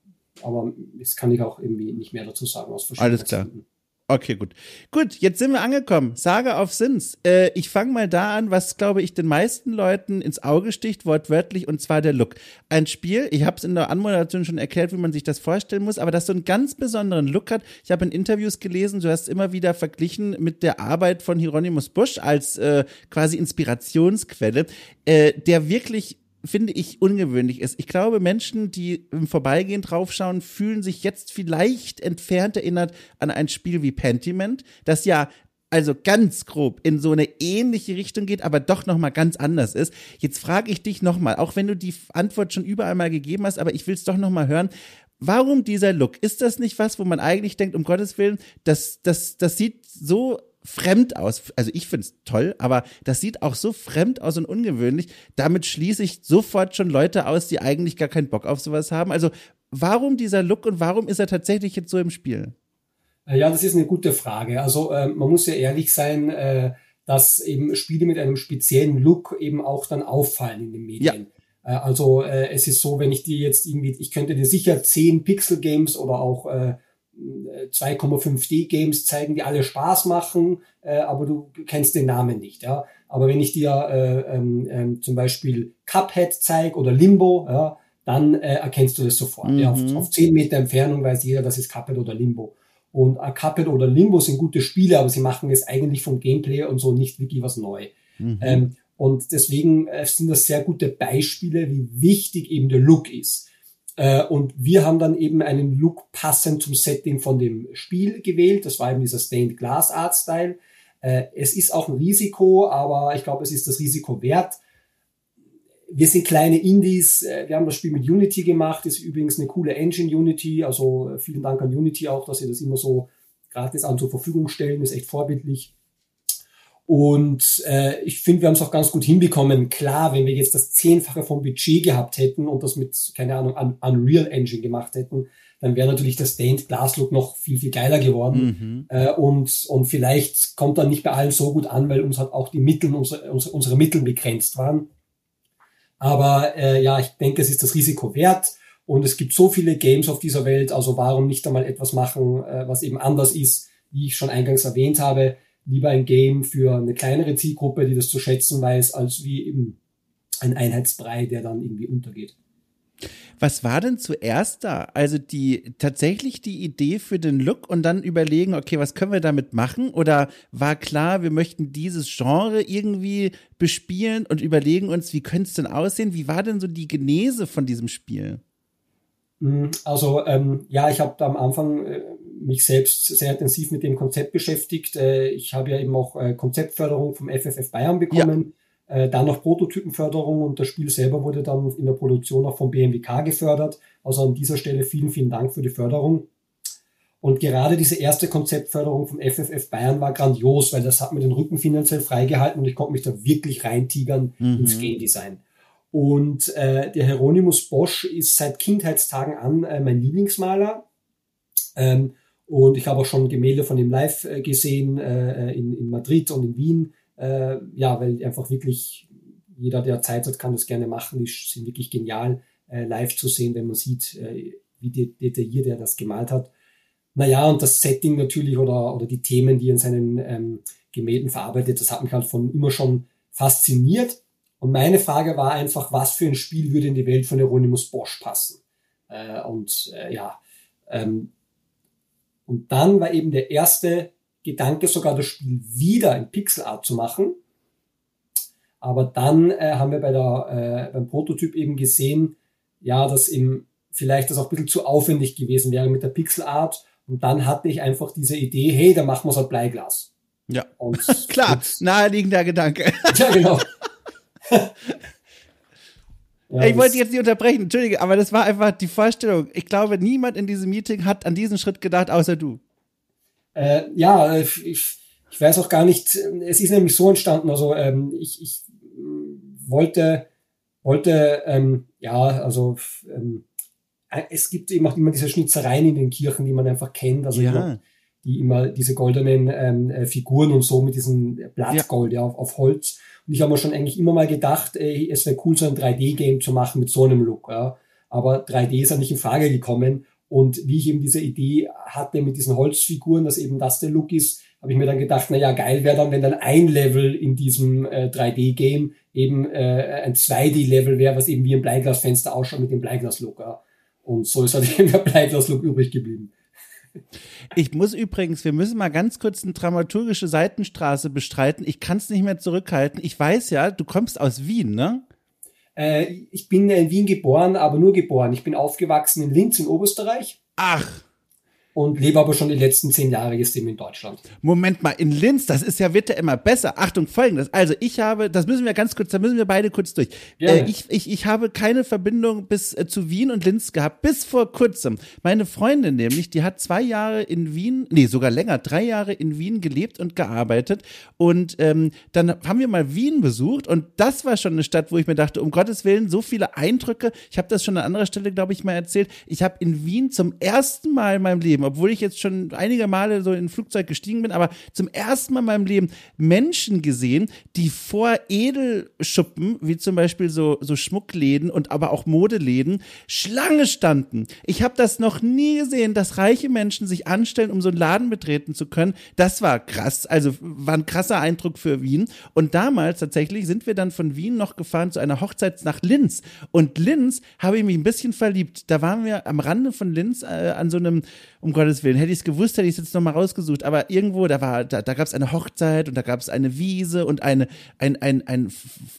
aber jetzt kann ich auch irgendwie nicht mehr dazu sagen aus verschiedenen Alles klar. Gründen. Okay, gut. Gut, jetzt sind wir angekommen. Sage auf Sins. Äh, ich fange mal da an, was, glaube ich, den meisten Leuten ins Auge sticht, wortwörtlich, und zwar der Look. Ein Spiel, ich habe es in der Anmoderation schon erklärt, wie man sich das vorstellen muss, aber das so einen ganz besonderen Look hat. Ich habe in Interviews gelesen, du hast immer wieder verglichen mit der Arbeit von Hieronymus Busch als äh, quasi Inspirationsquelle, äh, der wirklich finde ich, ungewöhnlich ist. Ich glaube, Menschen, die im Vorbeigehen draufschauen, fühlen sich jetzt vielleicht entfernt erinnert an ein Spiel wie Pentiment, das ja also ganz grob in so eine ähnliche Richtung geht, aber doch noch mal ganz anders ist. Jetzt frage ich dich noch mal, auch wenn du die Antwort schon überall mal gegeben hast, aber ich will es doch noch mal hören. Warum dieser Look? Ist das nicht was, wo man eigentlich denkt, um Gottes Willen, das, das, das sieht so fremd aus. Also ich finde es toll, aber das sieht auch so fremd aus und ungewöhnlich. Damit schließe ich sofort schon Leute aus, die eigentlich gar keinen Bock auf sowas haben. Also warum dieser Look und warum ist er tatsächlich jetzt so im Spiel? Äh, ja, das ist eine gute Frage. Also äh, man muss ja ehrlich sein, äh, dass eben Spiele mit einem speziellen Look eben auch dann auffallen in den Medien. Ja. Äh, also äh, es ist so, wenn ich dir jetzt irgendwie, ich könnte dir sicher zehn Pixel Games oder auch äh, 2,5D-Games zeigen, die alle Spaß machen, äh, aber du kennst den Namen nicht. Ja? Aber wenn ich dir äh, ähm, ähm, zum Beispiel Cuphead zeige oder Limbo, ja, dann äh, erkennst du das sofort. Mhm. Ja, auf, mhm. auf 10 Meter Entfernung weiß jeder, das ist Cuphead oder Limbo. Und äh, Cuphead oder Limbo sind gute Spiele, aber sie machen es eigentlich vom Gameplay und so nicht wirklich was neu. Mhm. Ähm, und deswegen äh, sind das sehr gute Beispiele, wie wichtig eben der Look ist. Äh, und wir haben dann eben einen Look passend zum Setting von dem Spiel gewählt. Das war eben dieser Stained Glass Art Style. Äh, es ist auch ein Risiko, aber ich glaube, es ist das Risiko wert. Wir sind kleine Indies. Wir haben das Spiel mit Unity gemacht. Ist übrigens eine coole Engine Unity. Also vielen Dank an Unity auch, dass sie das immer so gratis an zur Verfügung stellen. Ist echt vorbildlich. Und äh, ich finde, wir haben es auch ganz gut hinbekommen. Klar, wenn wir jetzt das Zehnfache vom Budget gehabt hätten und das mit, keine Ahnung, Un Unreal Engine gemacht hätten, dann wäre natürlich der Stained Glass Look noch viel, viel geiler geworden. Mhm. Äh, und, und vielleicht kommt dann nicht bei allen so gut an, weil uns halt auch die Mittel, unsere, unsere, unsere Mittel begrenzt waren. Aber äh, ja, ich denke, es ist das Risiko wert. Und es gibt so viele Games auf dieser Welt, also warum nicht einmal etwas machen, äh, was eben anders ist, wie ich schon eingangs erwähnt habe lieber ein Game für eine kleinere Zielgruppe, die das zu schätzen weiß, als wie eben ein Einheitsbrei, der dann irgendwie untergeht. Was war denn zuerst da? Also die tatsächlich die Idee für den Look und dann überlegen, okay, was können wir damit machen? Oder war klar, wir möchten dieses Genre irgendwie bespielen und überlegen uns, wie könnte es denn aussehen? Wie war denn so die Genese von diesem Spiel? Mhm, also ähm, ja, ich habe am Anfang äh, mich selbst sehr intensiv mit dem Konzept beschäftigt. Äh, ich habe ja eben auch äh, Konzeptförderung vom FFF Bayern bekommen, ja. äh, dann noch Prototypenförderung und das Spiel selber wurde dann in der Produktion auch vom BMWK gefördert. Also an dieser Stelle vielen, vielen Dank für die Förderung. Und gerade diese erste Konzeptförderung vom FFF Bayern war grandios, weil das hat mir den Rücken finanziell freigehalten und ich konnte mich da wirklich reintigern mhm. ins Game Design. Und äh, der Hieronymus Bosch ist seit Kindheitstagen an äh, mein Lieblingsmaler. Ähm, und ich habe auch schon Gemälde von ihm live äh, gesehen äh, in, in Madrid und in Wien. Äh, ja, weil einfach wirklich jeder, der Zeit hat, kann das gerne machen. Die sind wirklich genial äh, live zu sehen, wenn man sieht, äh, wie de detailliert er das gemalt hat. Naja, und das Setting natürlich oder, oder die Themen, die er in seinen ähm, Gemälden verarbeitet, das hat mich halt von immer schon fasziniert. Und meine Frage war einfach, was für ein Spiel würde in die Welt von Hieronymus Bosch passen? Äh, und äh, ja, ähm, und dann war eben der erste Gedanke, sogar das Spiel wieder in Pixelart zu machen. Aber dann äh, haben wir bei der, äh, beim Prototyp eben gesehen, ja, dass eben vielleicht das auch ein bisschen zu aufwendig gewesen wäre mit der Pixelart. Und dann hatte ich einfach diese Idee, hey, da machen wir es halt Bleiglas. Ja. Und Klar, naheliegender Gedanke. ja, genau. Ja, ich wollte jetzt nicht unterbrechen, entschuldige, aber das war einfach die Vorstellung. Ich glaube, niemand in diesem Meeting hat an diesen Schritt gedacht, außer du. Äh, ja, äh, ich, ich weiß auch gar nicht, es ist nämlich so entstanden, also ähm, ich, ich mm, wollte, wollte, ähm, ja, also ähm, äh, es gibt eben auch immer diese Schnitzereien in den Kirchen, die man einfach kennt, also ja. Die immer diese goldenen ähm, äh, Figuren und so mit diesem Blattgold ja. ja auf, auf Holz. Und ich habe mir schon eigentlich immer mal gedacht, ey, es wäre cool, so ein 3D-Game zu machen mit so einem Look. Ja. Aber 3D ist ja nicht in Frage gekommen. Und wie ich eben diese Idee hatte mit diesen Holzfiguren, dass eben das der Look ist, habe ich mir dann gedacht, na ja, geil wäre dann, wenn dann ein Level in diesem äh, 3D-Game eben äh, ein 2D-Level wäre, was eben wie ein Bleiglasfenster ausschaut mit dem Bleiglas-Look. Ja. Und so ist halt eben der Bleiglas-Look übrig geblieben. Ich muss übrigens, wir müssen mal ganz kurz eine dramaturgische Seitenstraße bestreiten. Ich kann es nicht mehr zurückhalten. Ich weiß ja, du kommst aus Wien, ne? Äh, ich bin in Wien geboren, aber nur geboren. Ich bin aufgewachsen in Linz in Oberösterreich. Ach und lebe aber schon die letzten zehn Jahre jetzt eben in Deutschland. Moment mal, in Linz, das ist ja, wird ja immer besser. Achtung, folgendes. Also ich habe, das müssen wir ganz kurz, da müssen wir beide kurz durch. Äh, ich, ich, ich habe keine Verbindung bis äh, zu Wien und Linz gehabt, bis vor kurzem. Meine Freundin nämlich, die hat zwei Jahre in Wien, nee, sogar länger, drei Jahre in Wien gelebt und gearbeitet. Und ähm, dann haben wir mal Wien besucht und das war schon eine Stadt, wo ich mir dachte, um Gottes Willen, so viele Eindrücke. Ich habe das schon an anderer Stelle, glaube ich, mal erzählt. Ich habe in Wien zum ersten Mal in meinem Leben obwohl ich jetzt schon einige Male so in ein Flugzeug gestiegen bin, aber zum ersten Mal in meinem Leben Menschen gesehen, die vor Edelschuppen, wie zum Beispiel so, so Schmuckläden und aber auch Modeläden, Schlange standen. Ich habe das noch nie gesehen, dass reiche Menschen sich anstellen, um so einen Laden betreten zu können. Das war krass, also war ein krasser Eindruck für Wien. Und damals tatsächlich sind wir dann von Wien noch gefahren zu einer Hochzeit nach Linz. Und Linz habe ich mich ein bisschen verliebt. Da waren wir am Rande von Linz äh, an so einem, um Gottes Willen, hätte ich es gewusst, hätte ich es jetzt nochmal rausgesucht. Aber irgendwo, da war, da, da gab es eine Hochzeit und da gab es eine Wiese und eine, ein, ein, ein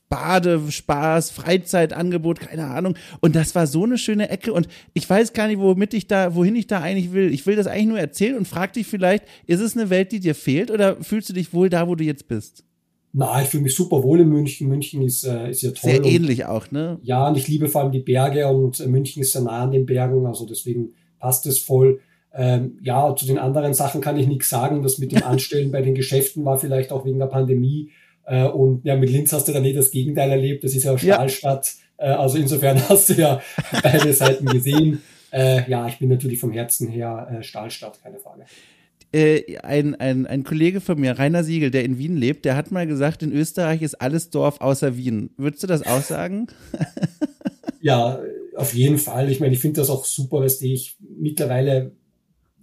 Badespaß, Freizeitangebot, keine Ahnung. Und das war so eine schöne Ecke. Und ich weiß gar nicht, womit ich da, wohin ich da eigentlich will. Ich will das eigentlich nur erzählen und frag dich vielleicht, ist es eine Welt, die dir fehlt oder fühlst du dich wohl da, wo du jetzt bist? Na, ich fühle mich super wohl in München. München ist, äh, ist ja toll. Sehr ähnlich auch, ne? Ja, und ich liebe vor allem die Berge und äh, München ist sehr nah an den Bergen, also deswegen passt es voll. Ähm, ja, zu den anderen Sachen kann ich nichts sagen. Das mit dem Anstellen bei den Geschäften war vielleicht auch wegen der Pandemie. Äh, und ja, mit Linz hast du dann eh das Gegenteil erlebt. Das ist ja Stahlstadt. Ja. Äh, also insofern hast du ja beide Seiten gesehen. Äh, ja, ich bin natürlich vom Herzen her äh, Stahlstadt, keine Frage äh, ein, ein, ein Kollege von mir, Rainer Siegel, der in Wien lebt, der hat mal gesagt, in Österreich ist alles Dorf außer Wien. Würdest du das auch sagen? ja, auf jeden Fall. Ich meine, ich finde das auch super, dass ich mittlerweile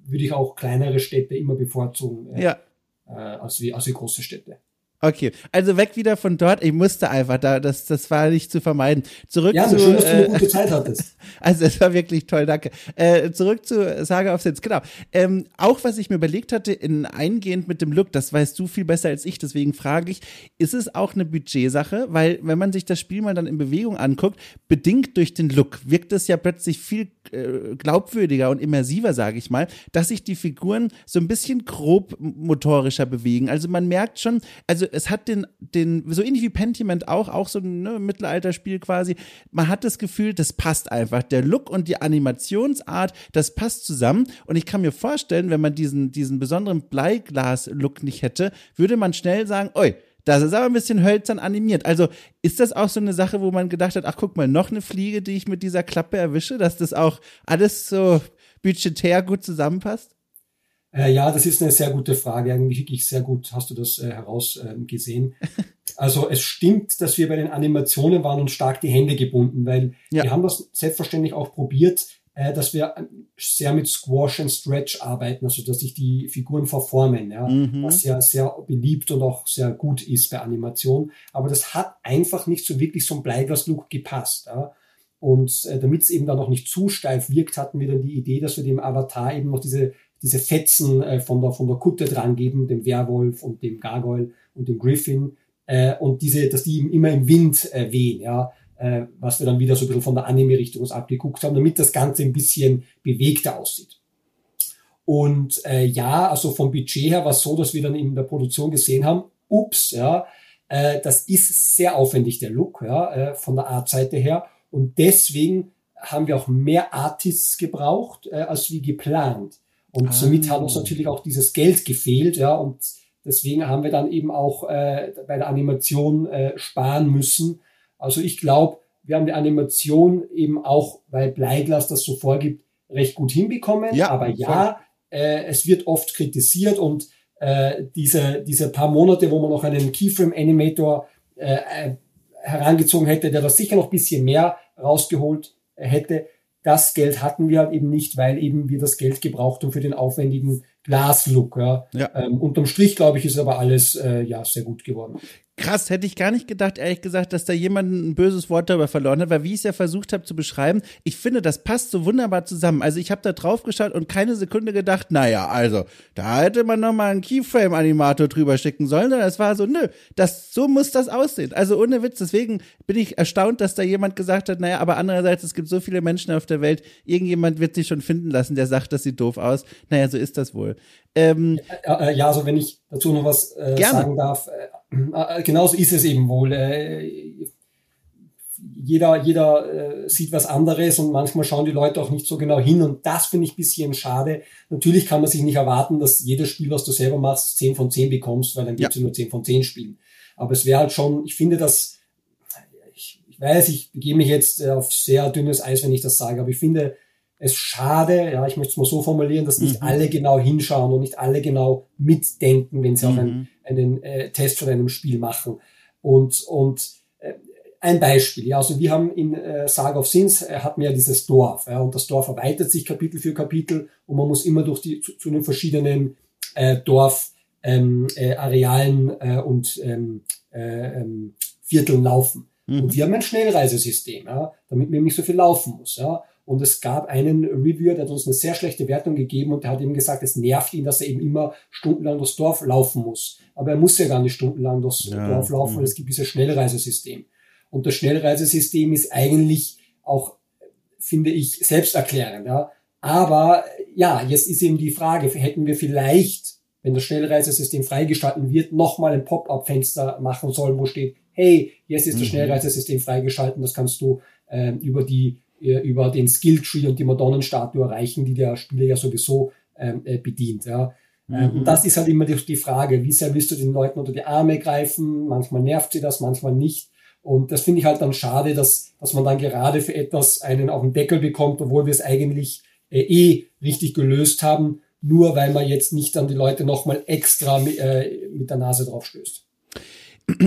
würde ich auch kleinere Städte immer bevorzugen äh, ja. äh, als, wie, als wie große Städte. Okay, also weg wieder von dort. Ich musste einfach da, das, das war nicht zu vermeiden. Zurück ja, zu. schön, dass du eine äh, gute Zeit hattest. Also es war wirklich toll, danke. Äh, zurück zu Saga of Sins, genau. Ähm, auch was ich mir überlegt hatte, in eingehend mit dem Look, das weißt du viel besser als ich, deswegen frage ich, ist es auch eine Budgetsache? Weil wenn man sich das Spiel mal dann in Bewegung anguckt, bedingt durch den Look, wirkt es ja plötzlich viel äh, glaubwürdiger und immersiver, sage ich mal, dass sich die Figuren so ein bisschen grob motorischer bewegen. Also man merkt schon, also es hat den, den, so ähnlich wie Pentiment auch, auch so ein ne, Mittelalterspiel quasi, man hat das Gefühl, das passt einfach. Der Look und die Animationsart, das passt zusammen. Und ich kann mir vorstellen, wenn man diesen, diesen besonderen Bleiglas-Look nicht hätte, würde man schnell sagen, oi, das ist aber ein bisschen hölzern animiert. Also ist das auch so eine Sache, wo man gedacht hat, ach guck mal, noch eine Fliege, die ich mit dieser Klappe erwische, dass das auch alles so budgetär gut zusammenpasst? Äh, ja, das ist eine sehr gute Frage. Eigentlich wirklich sehr gut hast du das äh, herausgesehen. Äh, also es stimmt, dass wir bei den Animationen waren und stark die Hände gebunden, weil ja. wir haben das selbstverständlich auch probiert, äh, dass wir sehr mit Squash and Stretch arbeiten, also dass sich die Figuren verformen, ja, mhm. was ja sehr beliebt und auch sehr gut ist bei Animation. Aber das hat einfach nicht so wirklich so ein Bleiglas-Look gepasst. Ja. Und äh, damit es eben dann noch nicht zu steif wirkt, hatten wir dann die Idee, dass wir dem Avatar eben noch diese diese Fetzen äh, von, der, von der Kutte dran geben, dem Werwolf und dem Gargoyle und dem Griffin, äh, und diese, dass die immer im Wind äh, wehen, ja, äh, was wir dann wieder so ein bisschen von der Anime-Richtung uns abgeguckt haben, damit das Ganze ein bisschen bewegter aussieht. Und äh, ja, also vom Budget her war es so, dass wir dann in der Produktion gesehen haben, ups, ja, äh, das ist sehr aufwendig, der Look, ja, äh, von der Artseite her. Und deswegen haben wir auch mehr Artists gebraucht, äh, als wie geplant. Und ah. somit hat uns natürlich auch dieses Geld gefehlt, ja, und deswegen haben wir dann eben auch äh, bei der Animation äh, sparen müssen. Also ich glaube, wir haben die Animation eben auch, weil Bleiglas das so vorgibt, recht gut hinbekommen. Ja, Aber ja, äh, es wird oft kritisiert und äh, diese, diese paar Monate, wo man noch einen Keyframe-Animator äh, äh herangezogen hätte, der das sicher noch bisschen mehr rausgeholt hätte, das Geld hatten wir halt eben nicht, weil eben wir das Geld gebraucht haben für den aufwendigen Glaslook. Ja. ja. Ähm, unterm Strich, glaube ich, ist aber alles äh, ja sehr gut geworden. Krass, hätte ich gar nicht gedacht, ehrlich gesagt, dass da jemand ein böses Wort darüber verloren hat, weil wie ich es ja versucht habe zu beschreiben, ich finde, das passt so wunderbar zusammen. Also ich habe da drauf geschaut und keine Sekunde gedacht, naja, also, da hätte man noch mal einen Keyframe-Animator drüber schicken sollen, sondern es war so, nö, das, so muss das aussehen. Also ohne Witz, deswegen bin ich erstaunt, dass da jemand gesagt hat, naja, aber andererseits, es gibt so viele Menschen auf der Welt, irgendjemand wird sich schon finden lassen, der sagt, das sieht doof aus. Naja, so ist das wohl. Ähm, ja, ja, also wenn ich dazu noch was äh, sagen darf, äh, äh, genauso ist es eben wohl. Äh, jeder jeder äh, sieht was anderes und manchmal schauen die Leute auch nicht so genau hin und das finde ich ein bisschen schade. Natürlich kann man sich nicht erwarten, dass jedes Spiel, was du selber machst, 10 von 10 bekommst, weil dann gibt's ja. nur 10 von 10 Spielen. Aber es wäre halt schon, ich finde das, ich, ich weiß, ich begebe mich jetzt auf sehr dünnes Eis, wenn ich das sage, aber ich finde, es schade, ja, ich möchte es mal so formulieren, dass nicht mhm. alle genau hinschauen und nicht alle genau mitdenken, wenn sie mhm. auch einen, einen äh, Test von einem Spiel machen. Und, und äh, ein Beispiel, ja, also wir haben in äh, Saga of Sins äh, hatten wir ja dieses Dorf, ja, und das Dorf erweitert sich Kapitel für Kapitel und man muss immer durch die zu, zu den verschiedenen äh, Dorf ähm, äh, Arealen äh, und ähm, äh, ähm, Vierteln laufen. Mhm. Und wir haben ein Schnellreisesystem, ja, damit man nicht so viel laufen muss. Ja. Und es gab einen Reviewer, der hat uns eine sehr schlechte Wertung gegeben und der hat eben gesagt, es nervt ihn, dass er eben immer stundenlang durchs Dorf laufen muss. Aber er muss ja gar nicht stundenlang durchs ja. Dorf laufen, mhm. weil es gibt dieses Schnellreisesystem. Und das Schnellreisesystem ist eigentlich auch, finde ich, selbsterklärend. Ja. Aber ja, jetzt ist eben die Frage, hätten wir vielleicht, wenn das Schnellreisesystem freigeschalten wird, nochmal ein Pop-up-Fenster machen sollen, wo steht, hey, jetzt ist das mhm. Schnellreisesystem freigeschalten, das kannst du äh, über die über den Skilltree und die Madonnenstatue erreichen, die der Spieler ja sowieso ähm, äh, bedient. Ja. Ähm, mhm. Und das ist halt immer die, die Frage, wie sehr willst du den Leuten unter die Arme greifen? Manchmal nervt sie das, manchmal nicht. Und das finde ich halt dann schade, dass, dass man dann gerade für etwas einen auf den Deckel bekommt, obwohl wir es eigentlich äh, eh richtig gelöst haben, nur weil man jetzt nicht dann die Leute nochmal extra äh, mit der Nase drauf stößt.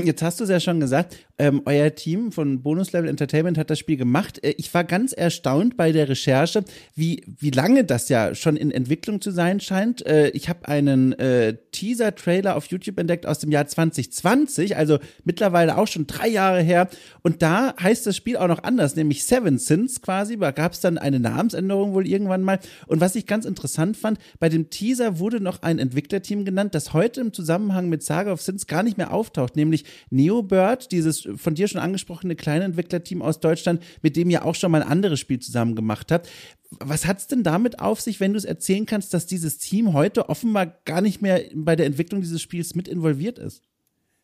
Jetzt hast du es ja schon gesagt, ähm, euer Team von Bonus Level Entertainment hat das Spiel gemacht. Äh, ich war ganz erstaunt bei der Recherche, wie, wie lange das ja schon in Entwicklung zu sein scheint. Äh, ich habe einen äh, Teaser-Trailer auf YouTube entdeckt aus dem Jahr 2020, also mittlerweile auch schon drei Jahre her. Und da heißt das Spiel auch noch anders, nämlich Seven Sins quasi. Da gab es dann eine Namensänderung wohl irgendwann mal. Und was ich ganz interessant fand, bei dem Teaser wurde noch ein Entwicklerteam genannt, das heute im Zusammenhang mit Saga of Sins gar nicht mehr auftaucht, nämlich Neobird, dieses von dir schon angesprochene kleine Entwicklerteam aus Deutschland, mit dem ihr auch schon mal ein anderes Spiel zusammen gemacht habt. Was hat es denn damit auf sich, wenn du es erzählen kannst, dass dieses Team heute offenbar gar nicht mehr bei der Entwicklung dieses Spiels mit involviert ist?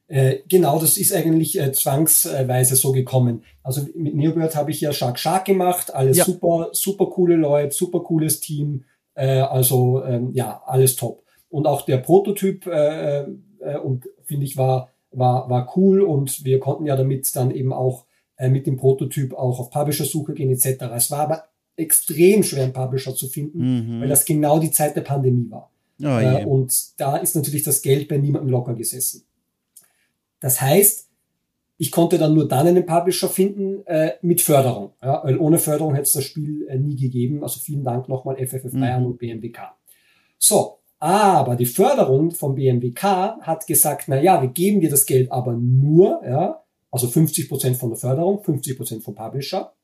Äh, genau, das ist eigentlich äh, zwangsweise so gekommen. Also mit Neobird habe ich ja Shark Shark gemacht, alles ja. super, super coole Leute, super cooles Team, äh, also ähm, ja, alles top. Und auch der Prototyp äh, äh, und finde ich war war, war cool und wir konnten ja damit dann eben auch äh, mit dem Prototyp auch auf Publisher-Suche gehen etc. Es war aber extrem schwer, einen Publisher zu finden, mhm. weil das genau die Zeit der Pandemie war. Oh, äh, und da ist natürlich das Geld bei niemandem locker gesessen. Das heißt, ich konnte dann nur dann einen Publisher finden äh, mit Förderung, ja, weil ohne Förderung hätte es das Spiel äh, nie gegeben. Also vielen Dank nochmal FFF Bayern mhm. und BMWK. So, aber die Förderung vom BMWK hat gesagt, na ja, wir geben dir das Geld aber nur, ja, also 50 Prozent von der Förderung, 50 Prozent vom Publisher.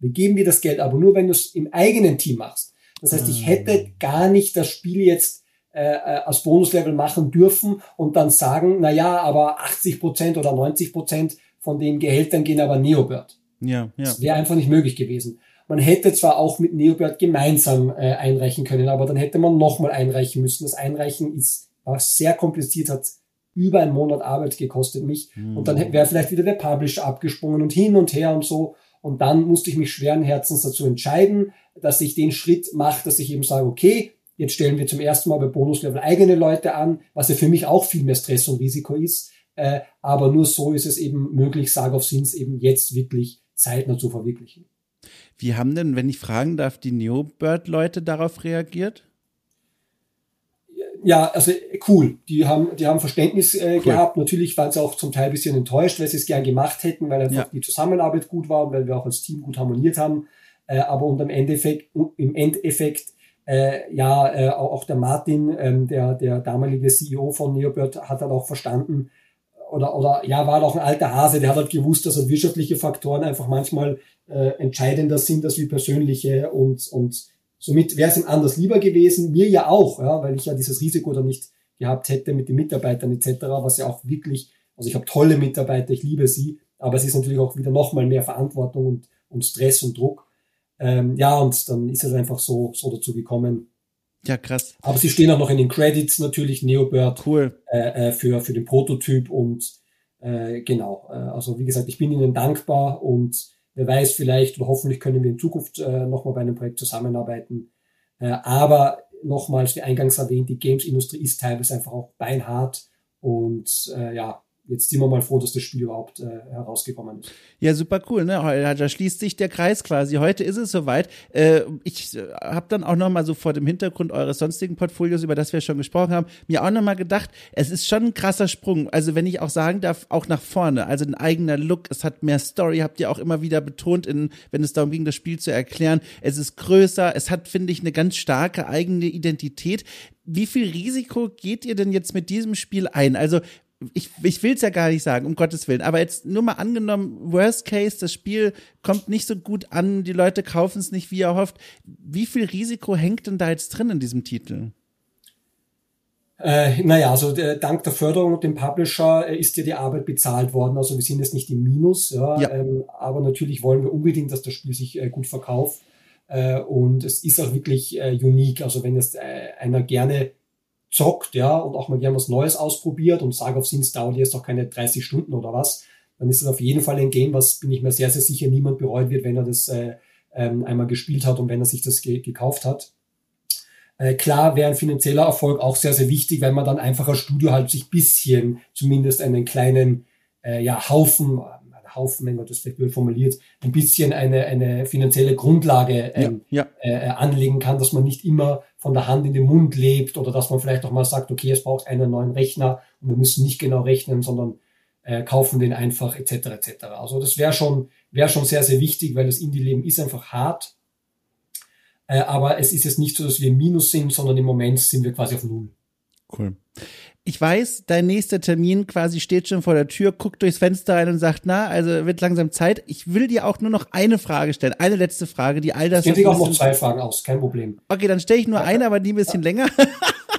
Wir geben dir das Geld aber nur, wenn du es im eigenen Team machst. Das heißt, ich hätte ah. gar nicht das Spiel jetzt äh, äh, als Bonuslevel machen dürfen und dann sagen, na ja, aber 80 Prozent oder 90 Prozent von den Gehältern gehen aber Neobird. Ja, ja. Das wäre einfach nicht möglich gewesen. Man hätte zwar auch mit Neobird gemeinsam äh, einreichen können, aber dann hätte man nochmal einreichen müssen. Das Einreichen ist war sehr kompliziert, hat über einen Monat Arbeit gekostet mich. Mhm. Und dann wäre vielleicht wieder der Publisher abgesprungen und hin und her und so. Und dann musste ich mich schweren Herzens dazu entscheiden, dass ich den Schritt mache, dass ich eben sage, okay, jetzt stellen wir zum ersten Mal bei Bonuslevel eigene Leute an, was ja für mich auch viel mehr Stress und Risiko ist. Äh, aber nur so ist es eben möglich, Saga of Sins eben jetzt wirklich zeitnah zu verwirklichen. Wie haben denn, wenn ich fragen darf, die Neobird-Leute darauf reagiert? Ja, also cool. Die haben, die haben Verständnis äh, cool. gehabt. Natürlich waren sie auch zum Teil ein bisschen enttäuscht, weil sie es gern gemacht hätten, weil einfach ja. die Zusammenarbeit gut war und weil wir auch als Team gut harmoniert haben. Äh, aber und im Endeffekt, im Endeffekt, äh, ja, äh, auch der Martin, ähm, der, der damalige CEO von Neobird, hat dann auch verstanden, oder, oder ja, war auch ein alter Hase, der hat halt gewusst, dass halt wirtschaftliche Faktoren einfach manchmal äh, entscheidender sind als wie persönliche und, und somit wäre es ihm anders lieber gewesen, mir ja auch, ja, weil ich ja dieses Risiko dann nicht gehabt hätte mit den Mitarbeitern etc., was ja auch wirklich, also ich habe tolle Mitarbeiter, ich liebe sie, aber es ist natürlich auch wieder nochmal mehr Verantwortung und, und Stress und Druck. Ähm, ja, und dann ist es einfach so, so dazu gekommen. Ja, krass. Aber sie stehen auch noch in den Credits natürlich, Neobird cool. äh, äh für, für den Prototyp und äh, genau. Äh, also wie gesagt, ich bin ihnen dankbar und Wer weiß, vielleicht hoffentlich können wir in Zukunft äh, nochmal bei einem Projekt zusammenarbeiten. Äh, aber nochmals, wie eingangs erwähnt, die Games-Industrie ist teilweise einfach auch beinhart und äh, ja, jetzt sind wir mal froh, dass das Spiel überhaupt äh, herausgekommen ist. Ja, super cool, ne? Da schließt sich der Kreis quasi. Heute ist es soweit. Äh, ich äh, habe dann auch noch mal so vor dem Hintergrund eures sonstigen Portfolios, über das wir schon gesprochen haben, mir auch noch mal gedacht, es ist schon ein krasser Sprung. Also wenn ich auch sagen darf, auch nach vorne. Also ein eigener Look, es hat mehr Story, habt ihr auch immer wieder betont, in, wenn es darum ging, das Spiel zu erklären. Es ist größer, es hat, finde ich, eine ganz starke eigene Identität. Wie viel Risiko geht ihr denn jetzt mit diesem Spiel ein? Also ich, ich will es ja gar nicht sagen, um Gottes Willen, aber jetzt nur mal angenommen, Worst Case, das Spiel kommt nicht so gut an, die Leute kaufen es nicht, wie er hofft. Wie viel Risiko hängt denn da jetzt drin in diesem Titel? Äh, naja, also äh, dank der Förderung und dem Publisher äh, ist ja die Arbeit bezahlt worden. Also wir sind jetzt nicht im Minus, ja, ja. Ähm, aber natürlich wollen wir unbedingt, dass das Spiel sich äh, gut verkauft. Äh, und es ist auch wirklich äh, unique. Also wenn jetzt äh, einer gerne zockt, ja, und auch mal gerne was Neues ausprobiert und Saga of Sins dauert jetzt auch keine 30 Stunden oder was, dann ist es auf jeden Fall ein Game, was bin ich mir sehr, sehr sicher niemand bereut wird, wenn er das äh, ähm, einmal gespielt hat und wenn er sich das ge gekauft hat. Äh, klar wäre ein finanzieller Erfolg auch sehr, sehr wichtig, wenn man dann einfach als Studio halt sich bisschen zumindest einen kleinen äh, ja, Haufen Haufen, wenn man das vielleicht blöd formuliert, ein bisschen eine, eine finanzielle Grundlage ähm, ja, ja. Äh, anlegen kann, dass man nicht immer von der Hand in den Mund lebt oder dass man vielleicht auch mal sagt, okay, es braucht einen neuen Rechner und wir müssen nicht genau rechnen, sondern äh, kaufen den einfach etc. etc. Also das wäre schon wäre schon sehr sehr wichtig, weil das Indie-Leben ist einfach hart. Äh, aber es ist jetzt nicht so, dass wir im Minus sind, sondern im Moment sind wir quasi auf Null. Cool ich weiß, dein nächster Termin quasi steht schon vor der Tür, guckt durchs Fenster rein und sagt, na, also wird langsam Zeit. Ich will dir auch nur noch eine Frage stellen, eine letzte Frage, die all das. Ich hätte auch noch zwei Fragen aus, kein Problem. Okay, dann stelle ich nur eine, aber die ein bisschen länger.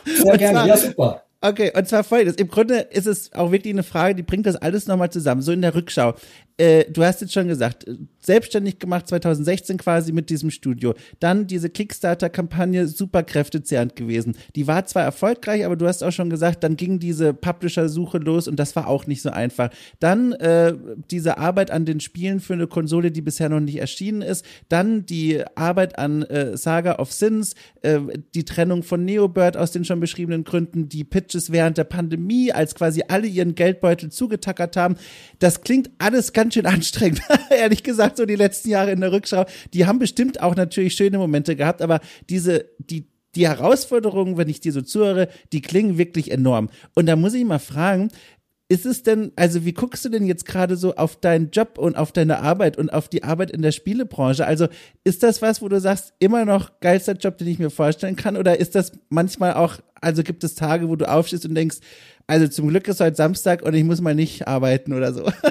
Sehr gerne, ja super. Okay, und zwar folgendes. Im Grunde ist es auch wirklich eine Frage, die bringt das alles nochmal zusammen, so in der Rückschau. Äh, du hast jetzt schon gesagt, selbstständig gemacht 2016 quasi mit diesem Studio. Dann diese Kickstarter-Kampagne Superkräfte zerrend gewesen. Die war zwar erfolgreich, aber du hast auch schon gesagt, dann ging diese Publisher-Suche los und das war auch nicht so einfach. Dann äh, diese Arbeit an den Spielen für eine Konsole, die bisher noch nicht erschienen ist. Dann die Arbeit an äh, Saga of Sins, äh, die Trennung von Neobird aus den schon beschriebenen Gründen, die Pitches während der Pandemie, als quasi alle ihren Geldbeutel zugetackert haben. Das klingt alles ganz ganz schön anstrengend, ehrlich gesagt, so die letzten Jahre in der Rückschau. Die haben bestimmt auch natürlich schöne Momente gehabt, aber diese, die, die Herausforderungen, wenn ich dir so zuhöre, die klingen wirklich enorm. Und da muss ich mal fragen, ist es denn, also wie guckst du denn jetzt gerade so auf deinen Job und auf deine Arbeit und auf die Arbeit in der Spielebranche? Also ist das was, wo du sagst, immer noch geilster Job, den ich mir vorstellen kann? Oder ist das manchmal auch, also gibt es Tage, wo du aufstehst und denkst, also zum Glück ist heute Samstag und ich muss mal nicht arbeiten oder so?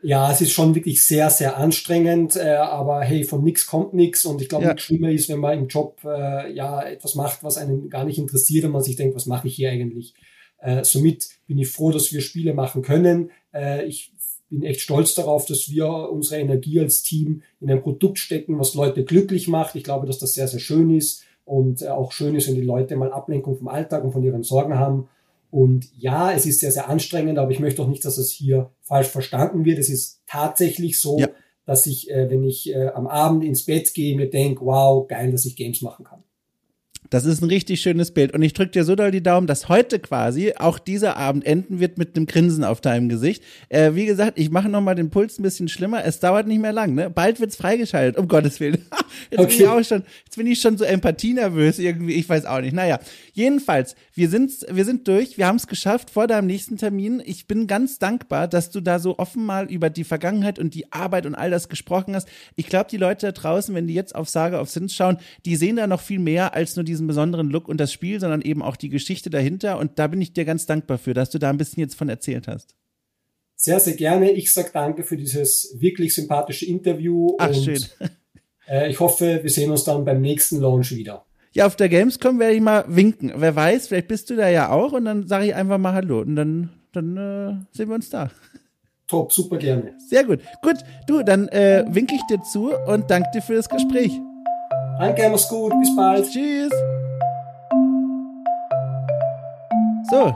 Ja, es ist schon wirklich sehr, sehr anstrengend, äh, aber hey, von nichts kommt nichts und ich glaube, ja. nichts schlimmer ist, wenn man im Job äh, ja etwas macht, was einen gar nicht interessiert und man sich denkt, was mache ich hier eigentlich? Äh, somit bin ich froh, dass wir Spiele machen können. Äh, ich bin echt stolz darauf, dass wir unsere Energie als Team in ein Produkt stecken, was Leute glücklich macht. Ich glaube, dass das sehr, sehr schön ist und äh, auch schön ist, wenn die Leute mal Ablenkung vom Alltag und von ihren Sorgen haben und ja, es ist sehr, sehr anstrengend, aber ich möchte auch nicht, dass es hier falsch verstanden wird. Es ist tatsächlich so, ja. dass ich, äh, wenn ich äh, am Abend ins Bett gehe, mir denke, wow, geil, dass ich Games machen kann. Das ist ein richtig schönes Bild. Und ich drücke dir so doll die Daumen, dass heute quasi auch dieser Abend enden wird mit einem Grinsen auf deinem Gesicht. Äh, wie gesagt, ich mache nochmal den Puls ein bisschen schlimmer. Es dauert nicht mehr lang, ne? Bald wird's freigeschaltet, um Gottes Willen. Jetzt, okay. bin ich auch schon, jetzt bin ich schon so empathienervös irgendwie. Ich weiß auch nicht. Naja, jedenfalls, wir sind, wir sind durch. Wir haben es geschafft vor deinem nächsten Termin. Ich bin ganz dankbar, dass du da so offen mal über die Vergangenheit und die Arbeit und all das gesprochen hast. Ich glaube, die Leute da draußen, wenn die jetzt auf Saga of Sins schauen, die sehen da noch viel mehr als nur diesen besonderen Look und das Spiel, sondern eben auch die Geschichte dahinter. Und da bin ich dir ganz dankbar für, dass du da ein bisschen jetzt von erzählt hast. Sehr, sehr gerne. Ich sage danke für dieses wirklich sympathische Interview. Ach, und, schön. Äh, ich hoffe, wir sehen uns dann beim nächsten Launch wieder. Ja, auf der Gamescom werde ich mal winken. Wer weiß, vielleicht bist du da ja auch und dann sage ich einfach mal Hallo und dann, dann äh, sehen wir uns da. Top, super gerne. Sehr gut. Gut, du, dann äh, winke ich dir zu und danke dir für das Gespräch. Danke, mach's gut, bis bald. Tschüss. So,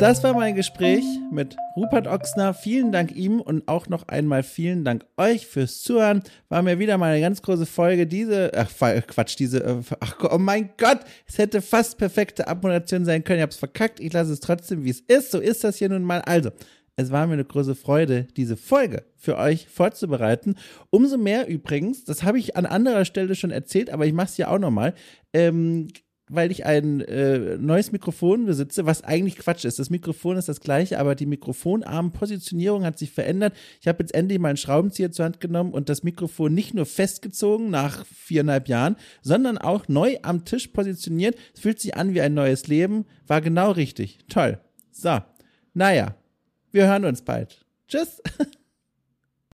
das war mein Gespräch mit Rupert Oxner. Vielen Dank ihm und auch noch einmal vielen Dank euch fürs Zuhören. War mir wieder mal eine ganz große Folge. Diese, ach Quatsch, diese, äh, ach oh mein Gott, es hätte fast perfekte Abmoderation sein können. Ich hab's verkackt. Ich lasse es trotzdem, wie es ist. So ist das hier nun mal. Also, Es war mir eine große Freude, diese Folge für euch vorzubereiten. Umso mehr übrigens, das habe ich an anderer Stelle schon erzählt, aber ich mache es ja auch nochmal. Ähm, weil ich ein äh, neues Mikrofon besitze, was eigentlich Quatsch ist. Das Mikrofon ist das gleiche, aber die Mikrofonarmpositionierung hat sich verändert. Ich habe jetzt endlich meinen Schraubenzieher zur Hand genommen und das Mikrofon nicht nur festgezogen nach viereinhalb Jahren, sondern auch neu am Tisch positioniert. Es fühlt sich an wie ein neues Leben. War genau richtig. Toll. So. Naja, wir hören uns bald. Tschüss.